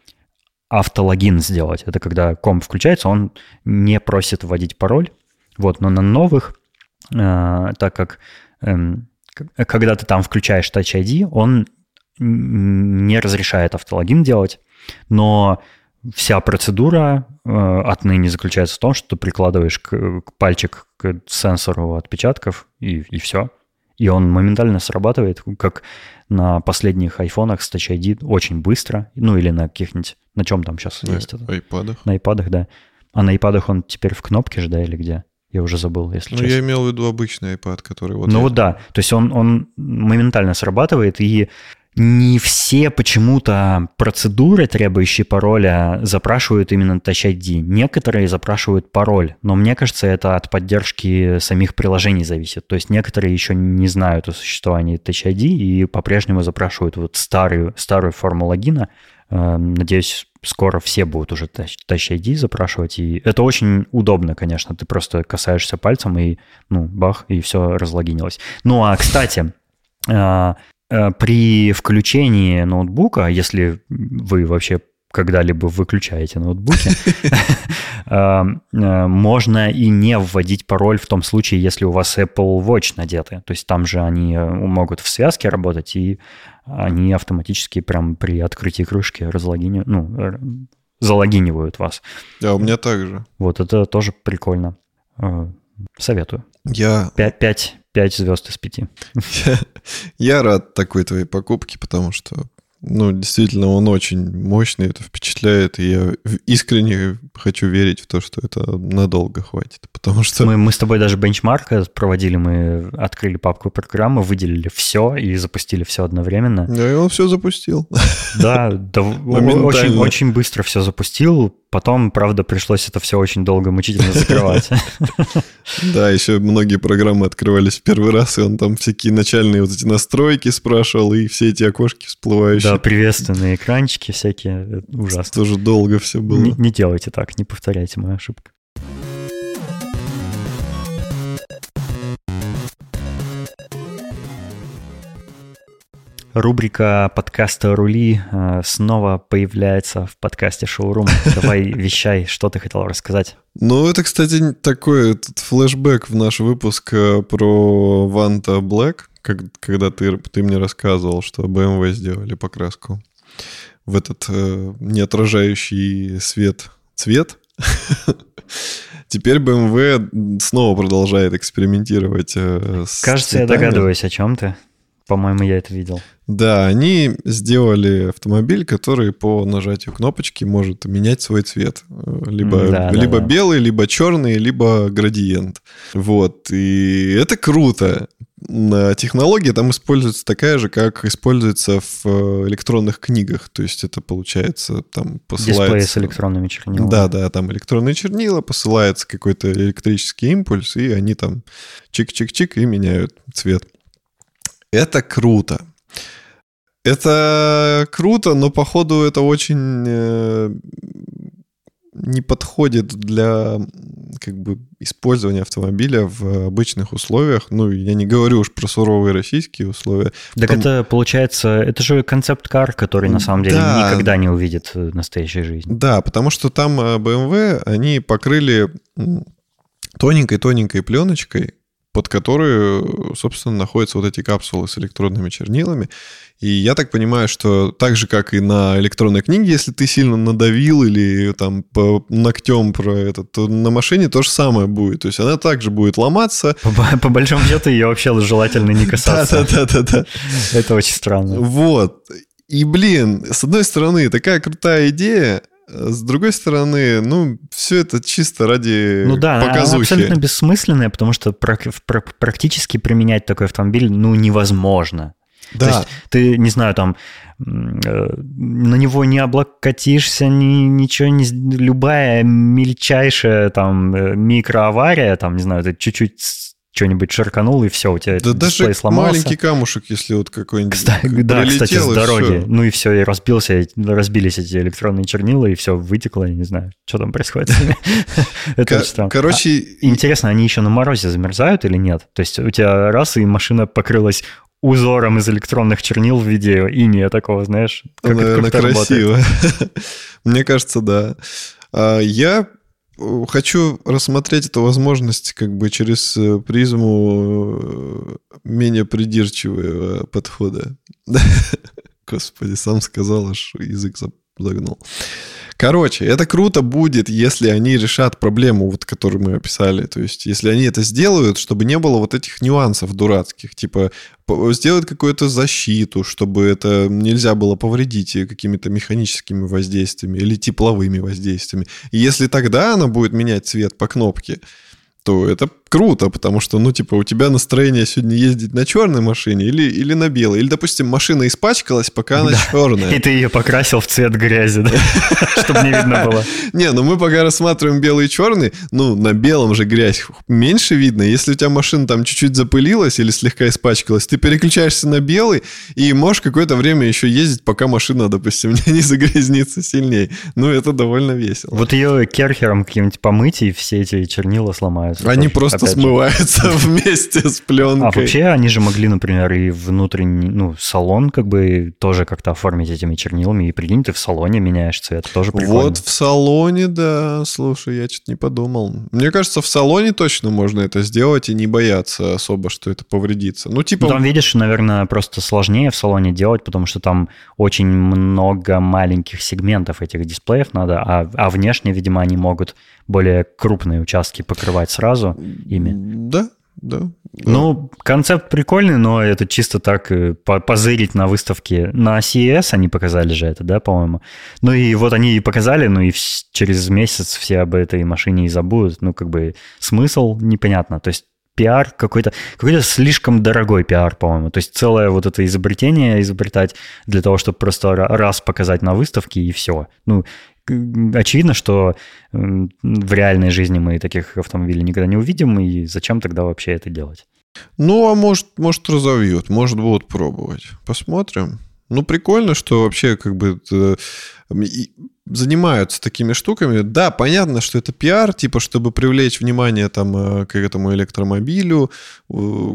автологин сделать. Это когда комп включается, он не просит вводить пароль. Вот, но на новых, э, так как э, когда ты там включаешь Touch ID, он не разрешает автологин делать, но вся процедура э, отныне заключается в том, что ты прикладываешь к, к пальчик к сенсору отпечатков и, и все. И он моментально срабатывает, как на последних айфонах с Touch ID очень быстро, ну или на каких-нибудь, на чем там сейчас
на
есть это?
На айпадах.
На айпадах, да. А на айпадах он теперь в кнопке же, да, или где? Я уже забыл, если
ну,
честно.
я имел в виду обычный iPad, который вот...
Ну вот да, то есть он, он моментально срабатывает, и не все почему-то процедуры, требующие пароля, запрашивают именно Touch ID. Некоторые запрашивают пароль, но мне кажется, это от поддержки самих приложений зависит. То есть некоторые еще не знают о существовании Touch ID и по-прежнему запрашивают вот старую, старую форму логина. Эм, надеюсь, скоро все будут уже Touch ID запрашивать. И это очень удобно, конечно. Ты просто касаешься пальцем и, ну, бах, и все разлогинилось. Ну, а, кстати, Э, при включении ноутбука, если вы вообще когда-либо выключаете ноутбуки, э, э, можно и не вводить пароль в том случае, если у вас Apple Watch надеты. То есть там же они могут в связке работать, и они автоматически прям при открытии крышки разлогини... ну, залогинивают вас.
Да, у меня также.
Вот это тоже прикольно. Советую.
Я...
5, 5, 5 звезд из 5.
Я, я рад такой твоей покупке, потому что ну, действительно, он очень мощный, это впечатляет, и я искренне хочу верить в то, что это надолго хватит, потому что...
Мы, мы с тобой даже бенчмарк проводили, мы открыли папку программы, выделили все и запустили все одновременно.
Да, и он все запустил.
Да, да очень, очень быстро все запустил, Потом, правда, пришлось это все очень долго мучительно закрывать.
Да, еще многие программы открывались в первый раз, и он там всякие начальные вот эти настройки спрашивал, и все эти окошки всплывающие.
Да, приветственные экранчики всякие, ужасно.
Тоже долго все было.
Не, не делайте так, не повторяйте мою ошибку. Рубрика подкаста «Рули» э, снова появляется в подкасте «Шоурум». Давай вещай, что ты хотел рассказать.
Ну, это, кстати, такой этот флешбэк в наш выпуск э, про Ванта как, когда ты, ты мне рассказывал, что BMW сделали покраску в этот э, неотражающий свет цвет. Теперь BMW снова продолжает экспериментировать э,
с Кажется, цветами. я догадываюсь, о чем ты. По-моему, я это видел.
Да, они сделали автомобиль, который по нажатию кнопочки может менять свой цвет. Либо, да, либо да, белый, да. либо черный, либо градиент. Вот. И это круто. Технология там используется такая же, как используется в э, электронных книгах. То есть это получается там посылается...
Дисплей с электронными чернилами.
Да, да, там электронные чернила, посылается какой-то электрический импульс, и они там чик-чик-чик и меняют цвет. Это круто. Это круто, но походу это очень э, не подходит для как бы использования автомобиля в обычных условиях. Ну, я не говорю уж про суровые российские условия.
Так Потом... это получается, это же концепт-кар, который на самом деле да. никогда не увидит настоящей жизни.
Да, потому что там BMW, они покрыли тоненькой-тоненькой пленочкой под которую, собственно, находятся вот эти капсулы с электронными чернилами. И я так понимаю, что так же, как и на электронной книге, если ты сильно надавил или там по ногтем про это, то на машине то же самое будет. То есть она также будет ломаться.
По, по большому счету ее вообще желательно не касаться. Да-да-да. Это очень странно.
Вот. И, блин, с одной стороны, такая крутая идея, с другой стороны, ну, все это чисто ради
Ну да, показухи. она абсолютно бессмысленная, потому что практически применять такой автомобиль, ну, невозможно. Да. То есть ты, не знаю, там э, на него не облокотишься, ни, ничего не... Любая мельчайшая там э, микроавария, там, не знаю, ты чуть-чуть что-нибудь шарканул, и все, у тебя
да даже сломался. маленький камушек, если вот какой-нибудь
кстати, Да, кстати, с дороги. Все. Ну и все, и разбился, разбились эти электронные чернила, и все вытекло, я не знаю, что там происходит. Это очень странно.
Короче...
А, интересно, они еще на морозе замерзают или нет? То есть у тебя раз, и машина покрылась узором из электронных чернил в виде иния такого, знаешь?
Как, Наверное, как красиво. Мне кажется, да. А, я хочу рассмотреть эту возможность как бы через э, призму э, менее придирчивого подхода. Господи, сам сказал, аж язык загнул. Короче, это круто будет, если они решат проблему, вот, которую мы описали. То есть, если они это сделают, чтобы не было вот этих нюансов дурацких. Типа, сделать какую-то защиту, чтобы это нельзя было повредить какими-то механическими воздействиями или тепловыми воздействиями. И если тогда она будет менять цвет по кнопке, то это круто, потому что, ну, типа, у тебя настроение сегодня ездить на черной машине или, или на белой. Или, допустим, машина испачкалась, пока она да. черная.
И ты ее покрасил в цвет грязи, да? Чтобы не видно было.
Не, ну мы пока рассматриваем белый и черный, ну, на белом же грязь меньше видно. Если у тебя машина там чуть-чуть запылилась или слегка испачкалась, ты переключаешься на белый и можешь какое-то время еще ездить, пока машина, допустим, не загрязнится сильнее. Ну, это довольно весело.
Вот ее керхером каким-нибудь помыть, и все эти чернила сломаются.
Они просто просто смывается вместе с пленкой.
А вообще они же могли, например, и внутренний, ну, салон как бы тоже как-то оформить этими чернилами. И прикинь, ты в салоне меняешь цвет, тоже прикольно.
Вот в салоне, да, слушай, я что-то не подумал. Мне кажется, в салоне точно можно это сделать и не бояться особо, что это повредится. Ну, типа...
Ну, там, видишь, наверное, просто сложнее в салоне делать, потому что там очень много маленьких сегментов этих дисплеев надо, а, а внешне, видимо, они могут более крупные участки покрывать сразу ими.
Да, да.
Ну, концепт прикольный, но это чисто так э, позырить на выставке. На CES они показали же это, да, по-моему. Ну и вот они и показали, ну и через месяц все об этой машине и забудут. Ну, как бы смысл непонятно. То есть пиар какой-то, какой-то слишком дорогой пиар, по-моему. То есть целое вот это изобретение изобретать для того, чтобы просто раз показать на выставке и все. Ну, очевидно, что в реальной жизни мы таких автомобилей никогда не увидим, и зачем тогда вообще это делать?
Ну, а может, может разовьют, может будут пробовать. Посмотрим. Ну, прикольно, что вообще как бы занимаются такими штуками. Да, понятно, что это пиар, типа, чтобы привлечь внимание там э, к этому электромобилю,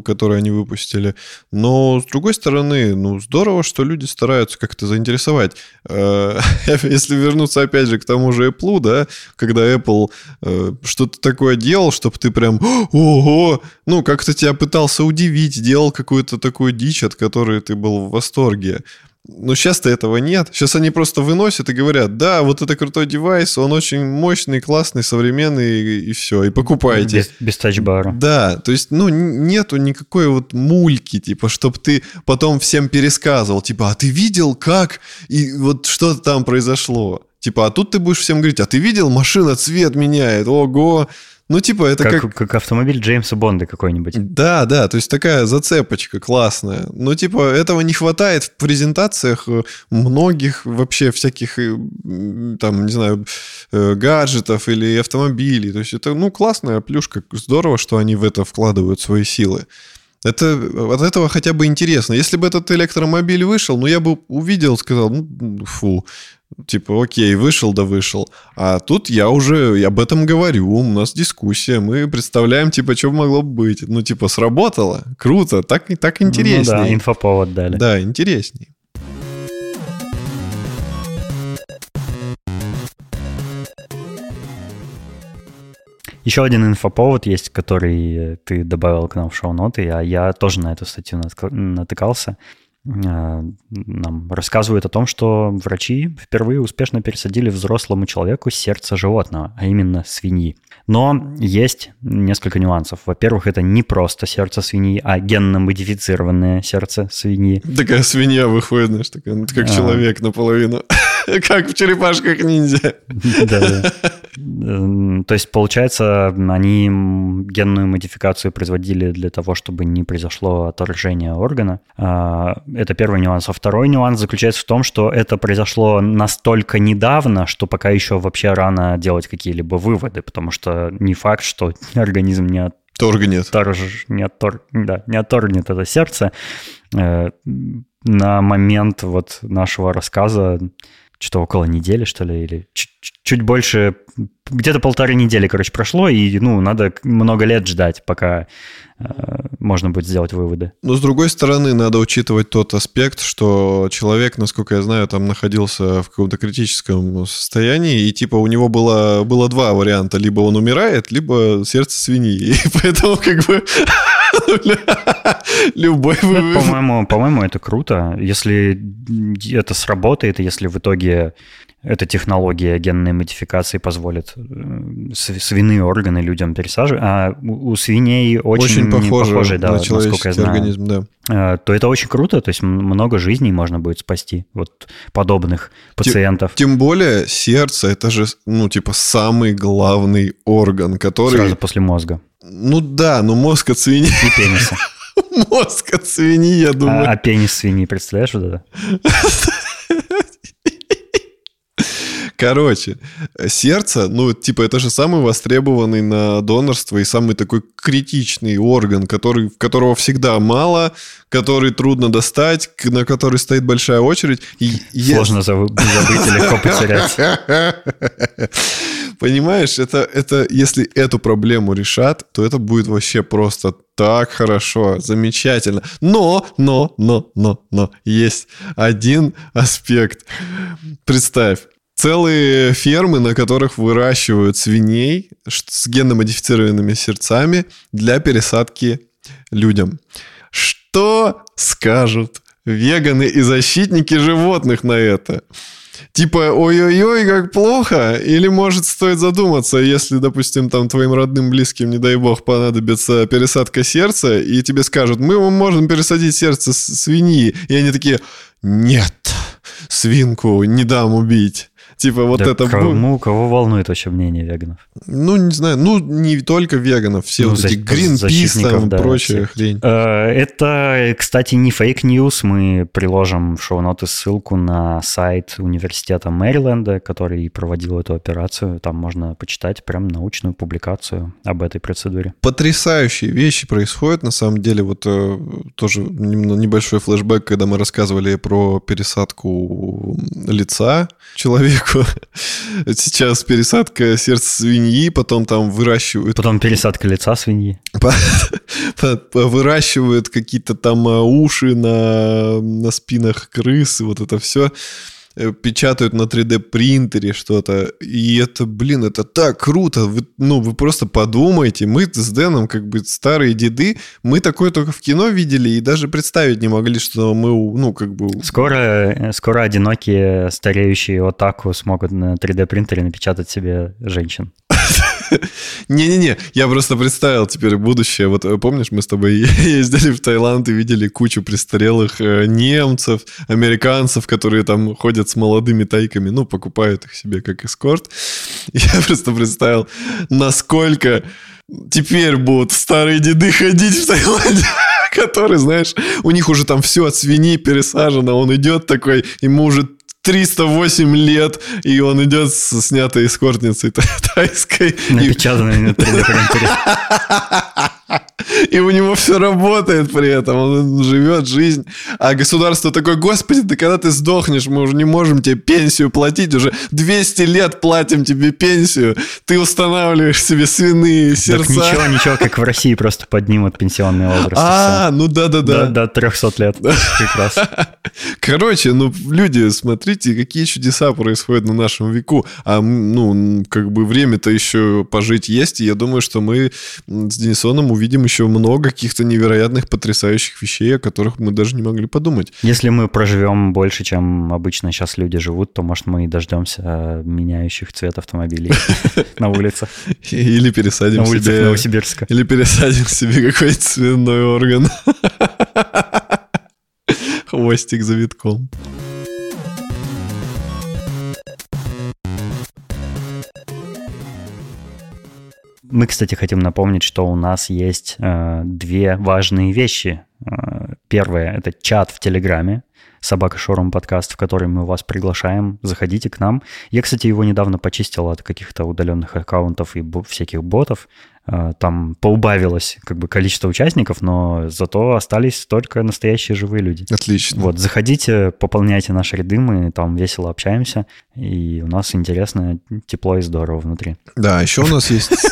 который они выпустили. Но, с другой стороны, ну, здорово, что люди стараются как-то заинтересовать. Э, если вернуться, опять же, к тому же Apple, да, когда Apple э, что-то такое делал, чтобы ты прям, ого, ну, как-то тебя пытался удивить, делал какую-то такую дичь, от которой ты был в восторге. Но сейчас-то этого нет. Сейчас они просто выносят и говорят, да, вот это крутой девайс, он очень мощный, классный, современный, и, и все, и покупайте.
Без, без тачбара.
Да, то есть, ну, нету никакой вот мульки, типа, чтобы ты потом всем пересказывал, типа, а ты видел, как, и вот что там произошло? Типа, а тут ты будешь всем говорить, а ты видел, машина цвет меняет, ого, ну, типа, это
как...
Как,
как автомобиль Джеймса Бонда какой-нибудь.
Да, да, то есть такая зацепочка классная. Ну, типа, этого не хватает в презентациях э, многих вообще всяких, э, там, не знаю, э, гаджетов или автомобилей. То есть это, ну, классная плюшка. Здорово, что они в это вкладывают свои силы. Это от этого хотя бы интересно. Если бы этот электромобиль вышел, ну я бы увидел, сказал, ну фу, типа, окей, вышел да вышел. А тут я уже об этом говорю, у нас дискуссия, мы представляем, типа, что могло бы быть. Ну, типа, сработало, круто, так, так интереснее. Ну
да, инфоповод дали.
Да, интересней.
Еще один инфоповод есть, который ты добавил к нам в шоу-ноты, а я тоже на эту статью натыкался. А, нам рассказывают о том, что врачи впервые успешно пересадили взрослому человеку сердце животного, а именно свиньи. Но есть несколько нюансов. Во-первых, это не просто сердце свиньи, а генно-модифицированное сердце свиньи.
Такая свинья выходит, знаешь, такая, как а... человек наполовину. Как в черепашках ниндзя. Да,
То есть, получается, они генную модификацию производили для того, чтобы не произошло отторжение органа. А, это первый нюанс. А второй нюанс заключается в том, что это произошло настолько недавно, что пока еще вообще рано делать какие-либо выводы, потому что не факт, что организм не
Торгнет.
Торж, не, оттор, да, не отторгнет это сердце. Э, на момент вот нашего рассказа что-то около недели, что ли, или чуть больше, где-то полторы недели, короче, прошло, и, ну, надо много лет ждать, пока э, можно будет сделать выводы.
Но, с другой стороны, надо учитывать тот аспект, что человек, насколько я знаю, там находился в каком-то критическом состоянии, и, типа, у него было, было два варианта. Либо он умирает, либо сердце свиньи. И поэтому, как бы, Любой
ну, по-моему, по-моему, это круто. Если это сработает, если в итоге эта технология генной модификации позволит э, свиные органы людям пересаживать, а у свиней очень, очень похоже, похожий, да, на насколько я знаю, организм, да. Э, то это очень круто, то есть много жизней можно будет спасти вот подобных пациентов.
Тем, тем более сердце это же, ну, типа, самый главный орган, который...
Сразу после мозга.
Ну да, но мозг от свиньи...
И пениса.
Мозг от свиньи, я думаю.
А, а пенис свиньи, представляешь вот это?
Короче, сердце, ну, типа, это же самый востребованный на донорство и самый такой критичный орган, который, которого всегда мало, который трудно достать, на который стоит большая очередь. И
Сложно забыть и легко потерять.
Понимаешь, это, это, если эту проблему решат, то это будет вообще просто так хорошо, замечательно. Но, но, но, но, но, есть один аспект. Представь, целые фермы, на которых выращивают свиней с генно-модифицированными сердцами для пересадки людям. Что скажут веганы и защитники животных на это? Типа, ой-ой-ой, как плохо? Или, может, стоит задуматься, если, допустим, там твоим родным, близким, не дай бог, понадобится пересадка сердца, и тебе скажут, мы можем пересадить сердце свиньи. И они такие, нет, свинку не дам убить. Типа вот да это...
Кому, кого волнует вообще мнение веганов?
Ну, не знаю, ну, не только веганов, все ну, вот эти Greenpeace там да, прочая всех. хрень.
Э, это, кстати, не fake news. Мы приложим в шоу-ноты ссылку на сайт университета Мэриленда, который проводил эту операцию. Там можно почитать прям научную публикацию об этой процедуре.
Потрясающие вещи происходят, на самом деле. Вот э, тоже небольшой флешбэк, когда мы рассказывали про пересадку лица человека такое. Сейчас пересадка сердца свиньи, потом там выращивают...
Потом пересадка лица свиньи.
Выращивают какие-то там а, уши на, на спинах крыс, вот это все. Э, печатают на 3D принтере что-то. И это, блин, это так круто. Вы, ну, вы просто подумайте. Мы с Дэном, как бы старые деды, мы такое только в кино видели и даже представить не могли, что мы, ну, как бы...
Скоро, э, скоро одинокие стареющие отаку смогут на 3D принтере напечатать себе женщин.
Не-не-не, я просто представил теперь будущее. Вот э, помнишь, мы с тобой ездили в Таиланд и видели кучу престарелых э, немцев, американцев, которые там ходят с молодыми тайками, ну, покупают их себе как эскорт. Я просто представил, насколько теперь будут старые деды ходить в Таиланде который, знаешь, у них уже там все от свиньи пересажено, он идет такой, ему уже 308 лет, и он идет с снятой эскортницей тайской.
Напечатанной на 3D принтере.
И у него все работает при этом, он живет жизнь. А государство такое, господи, да когда ты сдохнешь, мы уже не можем тебе пенсию платить, уже 200 лет платим тебе пенсию, ты устанавливаешь себе свиные сердца. Так
ничего, ничего, как в России просто поднимут пенсионный возраст.
А, ну да-да-да.
До 300 лет, прекрасно.
Короче, ну, люди, смотрите, какие чудеса происходят на нашем веку. А, ну, как бы время-то еще пожить есть, и я думаю, что мы с Денисоном увидим еще много каких-то невероятных, потрясающих вещей, о которых мы даже не могли подумать.
Если мы проживем больше, чем обычно сейчас люди живут, то, может, мы и дождемся меняющих цвет автомобилей на улицах.
Или пересадим
на улицах Новосибирска.
Или пересадим себе какой-то свиной орган. Хвостик завитком.
Мы, кстати, хотим напомнить, что у нас есть э, две важные вещи. Э, первое — это чат в Телеграме, собака Шорум подкаст, в который мы вас приглашаем. Заходите к нам. Я, кстати, его недавно почистил от каких-то удаленных аккаунтов и всяких ботов. А, там поубавилось как бы количество участников, но зато остались только настоящие живые люди.
Отлично.
Вот, заходите, пополняйте наши ряды, мы там весело общаемся, и у нас интересно, тепло и здорово внутри.
Да, еще у нас есть...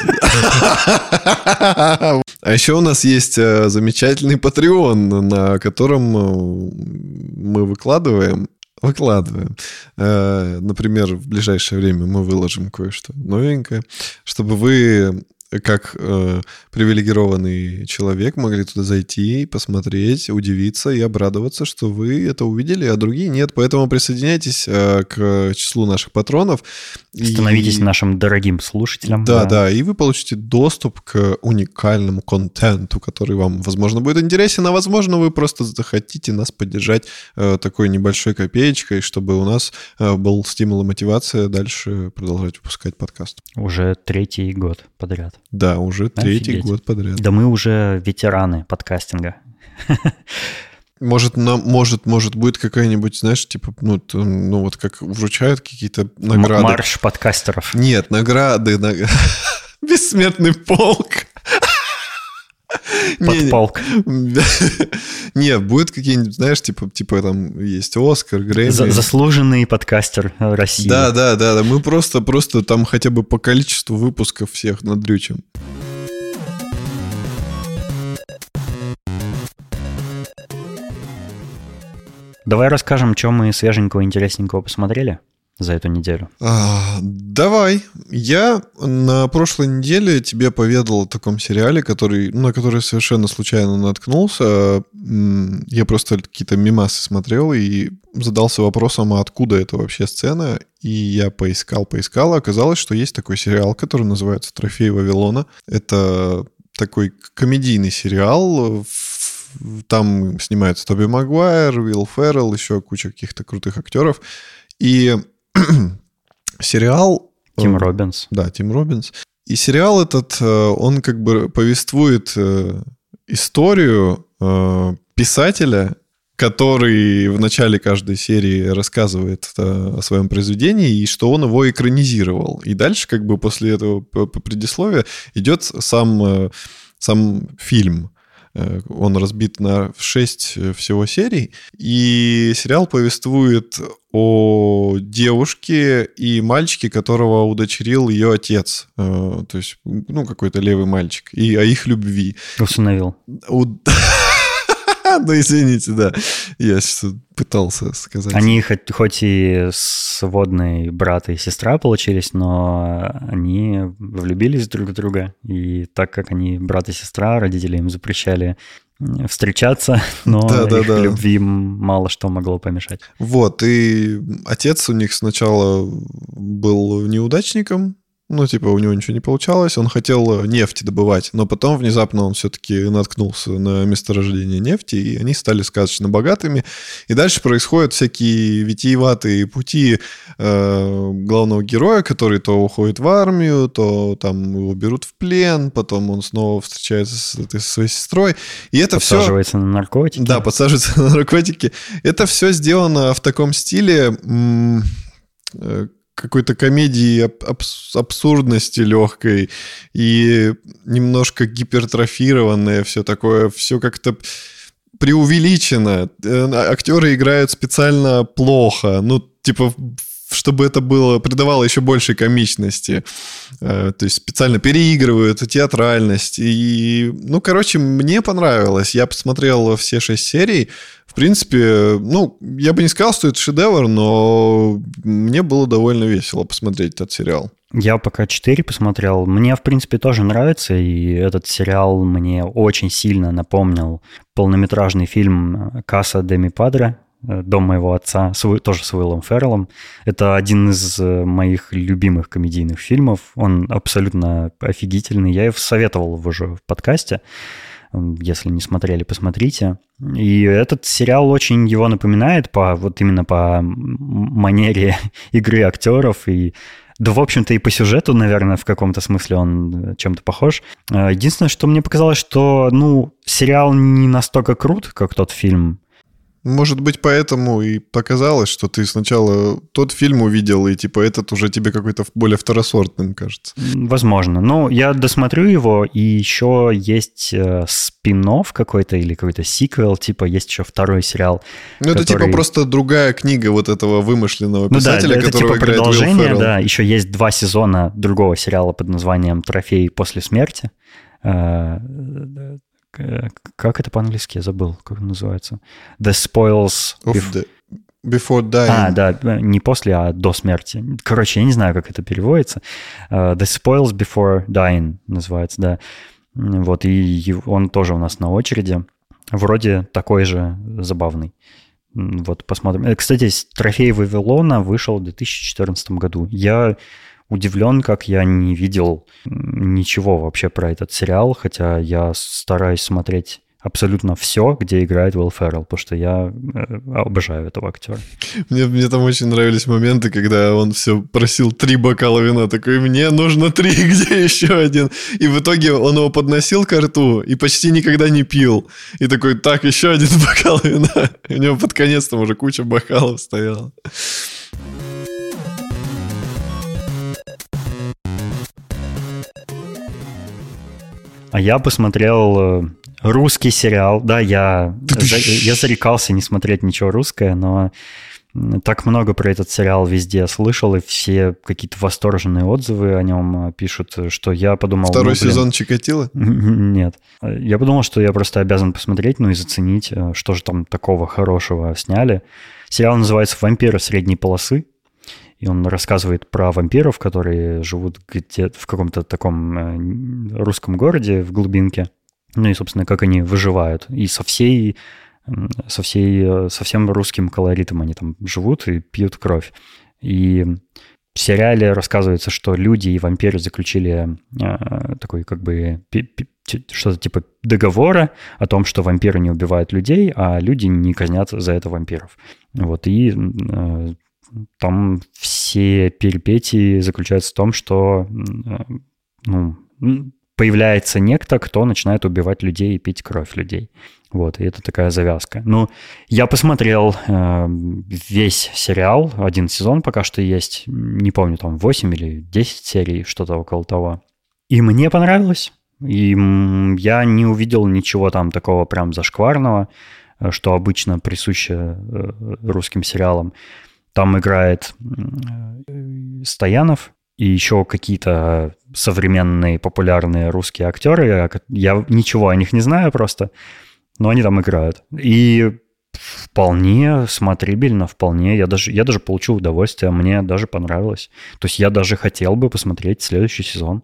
А еще у нас есть э, замечательный Patreon, на котором э, мы выкладываем выкладываем. Э, например, в ближайшее время мы выложим кое-что новенькое, чтобы вы как э, привилегированный человек могли туда зайти, посмотреть, удивиться и обрадоваться, что вы это увидели, а другие нет. Поэтому присоединяйтесь э, к числу наших патронов.
Становитесь и... нашим дорогим слушателем.
Да, да, да, и вы получите доступ к уникальному контенту, который вам, возможно, будет интересен, а возможно, вы просто захотите нас поддержать э, такой небольшой копеечкой, чтобы у нас э, был стимул и мотивация дальше продолжать выпускать подкаст.
Уже третий год подряд.
Да, уже третий Офигеть. год подряд.
Да мы уже ветераны подкастинга.
Может, нам, может, может, будет какая-нибудь, знаешь, типа, ну, ну вот как вручают какие-то награды.
Марш подкастеров.
Нет, награды, наг... бессмертный полк.
Подполк.
Не, будет какие-нибудь, знаешь, типа, типа там есть Оскар, Грэмми.
Заслуженный подкастер России.
Да, да, да, да. Мы просто, просто там хотя бы по количеству выпусков всех надрючим.
Давай расскажем, что мы свеженького, интересненького посмотрели за эту неделю?
А, давай. Я на прошлой неделе тебе поведал о таком сериале, который, на который совершенно случайно наткнулся. Я просто какие-то мимасы смотрел и задался вопросом, а откуда это вообще сцена. И я поискал, поискал. А оказалось, что есть такой сериал, который называется «Трофей Вавилона». Это такой комедийный сериал. Там снимается Тоби Магуайр, Уилл Феррелл, еще куча каких-то крутых актеров. И сериал...
Э, Тим Робинс.
Да, Тим Робинс. И сериал этот, э, он как бы повествует э, историю писателя, который в начале каждой серии рассказывает о своем произведении и что он его экранизировал. И дальше как бы после этого предисловия идет сам, сам фильм. Он разбит на 6 всего серий. И сериал повествует о девушке и мальчике, которого удочерил ее отец. Э, то есть, ну, какой-то левый мальчик. И о их любви.
Усыновил.
Ну, извините, да. Я сейчас пытался сказать.
Они хоть, хоть и сводные брат и сестра получились, но они влюбились друг в друга. И так как они брат и сестра, родители им запрещали встречаться, но да, да, их да. любви мало что могло помешать.
Вот, и отец у них сначала был неудачником, ну, типа, у него ничего не получалось. Он хотел нефть добывать, но потом внезапно он все-таки наткнулся на месторождение нефти, и они стали сказочно богатыми. И дальше происходят всякие витиеватые пути э, главного героя, который то уходит в армию, то там его берут в плен, потом он снова встречается с этой своей сестрой. И это
все... Подсаживается на наркотики.
Да, подсаживается на наркотики. Это все сделано в таком стиле... Какой-то комедии абс абсурдности легкой и немножко гипертрофированное все такое, все как-то преувеличено. Э, актеры играют специально плохо. Ну, типа, чтобы это было, придавало еще большей комичности. Э, то есть специально переигрывают театральность. И, ну, короче, мне понравилось. Я посмотрел все шесть серий. В принципе, ну, я бы не сказал, что это шедевр, но мне было довольно весело посмотреть этот сериал.
Я пока 4 посмотрел. Мне, в принципе, тоже нравится, и этот сериал мне очень сильно напомнил полнометражный фильм «Касса Деми Падре», Э, «Дом моего отца», с, тоже с Уиллом Ферреллом. Это один из э, моих любимых комедийных фильмов. Он абсолютно офигительный. Я его советовал уже в подкасте. Если не смотрели, посмотрите. И этот сериал очень его напоминает по вот именно по манере игры актеров и да, в общем-то, и по сюжету, наверное, в каком-то смысле он э, чем-то похож. Единственное, что мне показалось, что, ну, сериал не настолько крут, как тот фильм,
может быть, поэтому и показалось, что ты сначала тот фильм увидел, и типа этот уже тебе какой-то более второсортным кажется.
Возможно. Но я досмотрю его, и еще есть э, спин какой-то или какой-то сиквел, типа есть еще второй сериал.
Ну, который... это типа просто другая книга вот этого вымышленного писателя, ну, да, это, которого типа играет продолжение,
да. Еще есть два сезона другого сериала под названием «Трофей после смерти». Э, Э, как это по-английски? Я забыл, как это называется. The spoils...
Of the... Before dying.
А, да, не после, а до смерти. Короче, я не знаю, как это переводится. Uh, the Spoils Before Dying называется, да. Вот, и он тоже у нас на очереди. Вроде такой же забавный. Вот, посмотрим. Э, кстати, «Трофей Вавилона» вышел в 2014 году. Я удивлен, как я не видел ничего вообще про этот сериал, хотя я стараюсь смотреть абсолютно все, где играет Уилл Феррелл, потому что я э, обожаю этого актера.
Мне, мне там очень нравились моменты, когда он все просил три бокала вина, такой, мне нужно три, где еще один? И в итоге он его подносил к рту и почти никогда не пил. И такой, так, еще один бокал вина. И у него под конец там уже куча бокалов стояла.
А я посмотрел э, русский сериал. Да, я, я зарекался не смотреть ничего русское, но так много про этот сериал везде слышал, и все какие-то восторженные отзывы о нем э, пишут, что я подумал...
Второй ну, блин, сезон Чикатило?
Нет. Я подумал, что я просто обязан посмотреть, ну и заценить, э, что же там такого хорошего сняли. Сериал называется «Вампиры средней полосы» и он рассказывает про вампиров, которые живут где-то в каком-то таком э, русском городе в глубинке. Ну и, собственно, как они выживают. И со всей со, всей, э, со всем русским колоритом они там живут и пьют кровь. И в сериале рассказывается, что люди и вампиры заключили э, такой как бы что-то типа договора о том, что вампиры не убивают людей, а люди не казнят за это вампиров. Вот, и э, там все перипетии заключаются в том, что э, ну, появляется некто, кто начинает убивать людей и пить кровь людей. Вот, и это такая завязка. Ну, я посмотрел э, весь сериал, один сезон пока что есть, не помню, там 8 или 10 серий, что-то около того. И мне понравилось. И я не увидел ничего там такого прям зашкварного, э, что обычно присуще э, русским сериалам. Там играет Стоянов и еще какие-то современные популярные русские актеры. Я ничего о них не знаю просто, но они там играют. И вполне смотрибельно, вполне. Я даже, я даже получил удовольствие, мне даже понравилось. То есть я даже хотел бы посмотреть следующий сезон.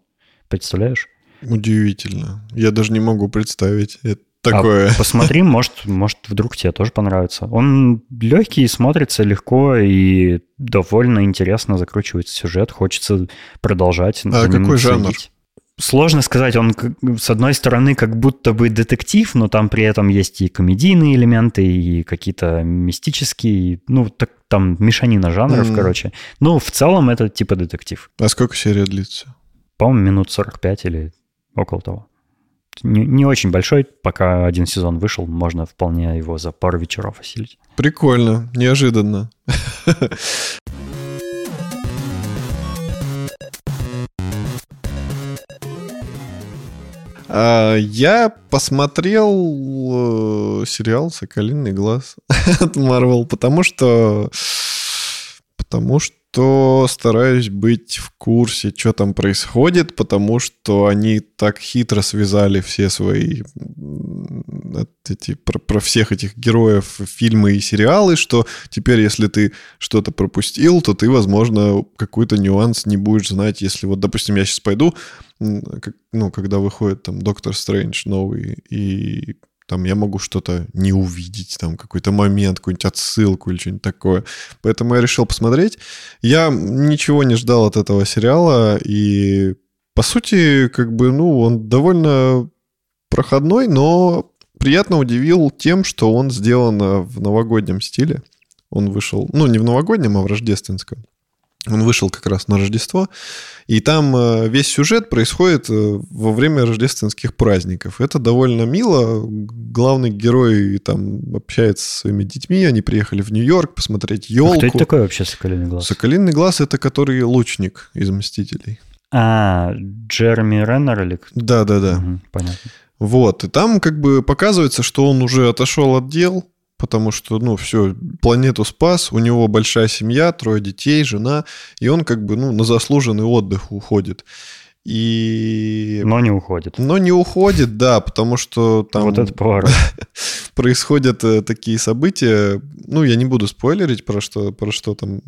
Представляешь?
Удивительно. Я даже не могу представить. Это такое.
А посмотри, может, может, вдруг тебе тоже понравится. Он легкий, смотрится легко и довольно интересно закручивается сюжет. Хочется продолжать.
А какой жанр?
Сложно сказать, он с одной стороны как будто бы детектив, но там при этом есть и комедийные элементы, и какие-то мистические, ну, так, там мешанина жанров, mm. короче. Ну, в целом это типа детектив.
А сколько серия длится?
По-моему, минут 45 или около того не, не очень большой, пока один сезон вышел, можно вполне его за пару вечеров осилить.
Прикольно, неожиданно. А, я посмотрел э, сериал «Соколиный глаз» от Marvel, потому что Потому что то стараюсь быть в курсе, что там происходит, потому что они так хитро связали все свои эти, про, про всех этих героев фильмы и сериалы, что теперь, если ты что-то пропустил, то ты, возможно, какой-то нюанс не будешь знать. Если вот, допустим, я сейчас пойду, ну, когда выходит там Доктор Стрэндж новый, и там я могу что-то не увидеть, там какой-то момент, какую-нибудь отсылку или что-нибудь такое. Поэтому я решил посмотреть. Я ничего не ждал от этого сериала, и по сути, как бы, ну, он довольно проходной, но приятно удивил тем, что он сделан в новогоднем стиле. Он вышел, ну, не в новогоднем, а в рождественском. Он вышел как раз на Рождество, и там э, весь сюжет происходит э, во время рождественских праздников. Это довольно мило. Главный герой там общается со своими детьми, они приехали в Нью-Йорк посмотреть елку. А
кто это такой вообще Соколиный глаз?
Соколиный глаз — это который лучник из «Мстителей».
А, Джереми Реннер или...
Да-да-да.
Угу, понятно.
Вот, и там как бы показывается, что он уже отошел от дел, потому что, ну, все, планету спас, у него большая семья, трое детей, жена, и он как бы, ну, на заслуженный отдых уходит. И...
Но не уходит.
Но не уходит, да, потому что там...
Вот это поворот.
происходят э, такие события. Ну, я не буду спойлерить, про что, про что там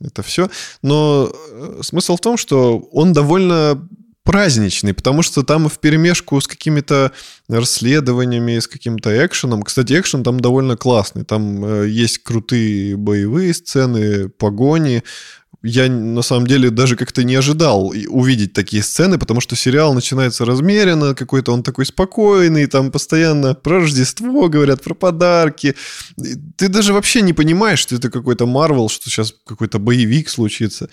это все. Но э, смысл в том, что он довольно праздничный, потому что там в перемешку с какими-то расследованиями, с каким-то экшеном. Кстати, экшен там довольно классный. Там э, есть крутые боевые сцены, погони. Я на самом деле даже как-то не ожидал увидеть такие сцены, потому что сериал начинается размеренно, какой-то он такой спокойный, там постоянно про Рождество говорят, про подарки. Ты даже вообще не понимаешь, что это какой-то Марвел, что сейчас какой-то боевик случится.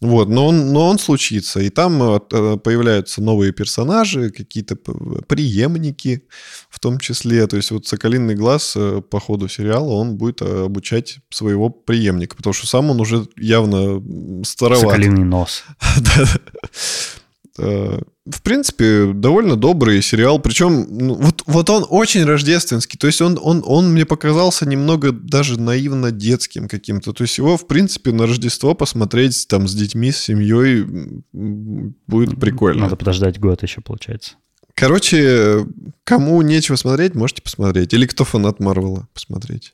Вот, но он, но он случится. И там э, э, появляются новые персонажи, какие-то преемники в том числе. То есть вот «Соколиный глаз» э, по ходу сериала, он будет обучать своего преемника, потому что сам он уже явно староват.
«Соколиный нос».
в принципе, довольно добрый сериал. Причем, ну, вот, вот он очень рождественский. То есть он, он, он мне показался немного даже наивно детским каким-то. То есть его, в принципе, на Рождество посмотреть там с детьми, с семьей будет прикольно.
Надо подождать год еще, получается.
Короче, кому нечего смотреть, можете посмотреть. Или кто фанат Марвела, посмотреть.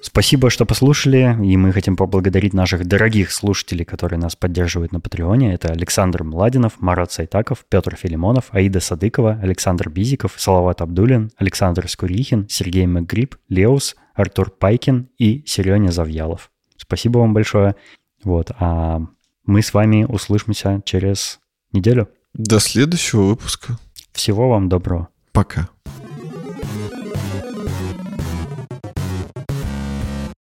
Спасибо, что послушали, и мы хотим поблагодарить наших дорогих слушателей, которые нас поддерживают на Патреоне. Это Александр Младинов, Марат Сайтаков, Петр Филимонов, Аида Садыкова, Александр Бизиков, Салават Абдулин, Александр Скурихин, Сергей Макгриб, Леус, Артур Пайкин и Сереня Завьялов. Спасибо вам большое. Вот, а мы с вами услышимся через неделю.
До следующего выпуска.
Всего вам доброго.
Пока.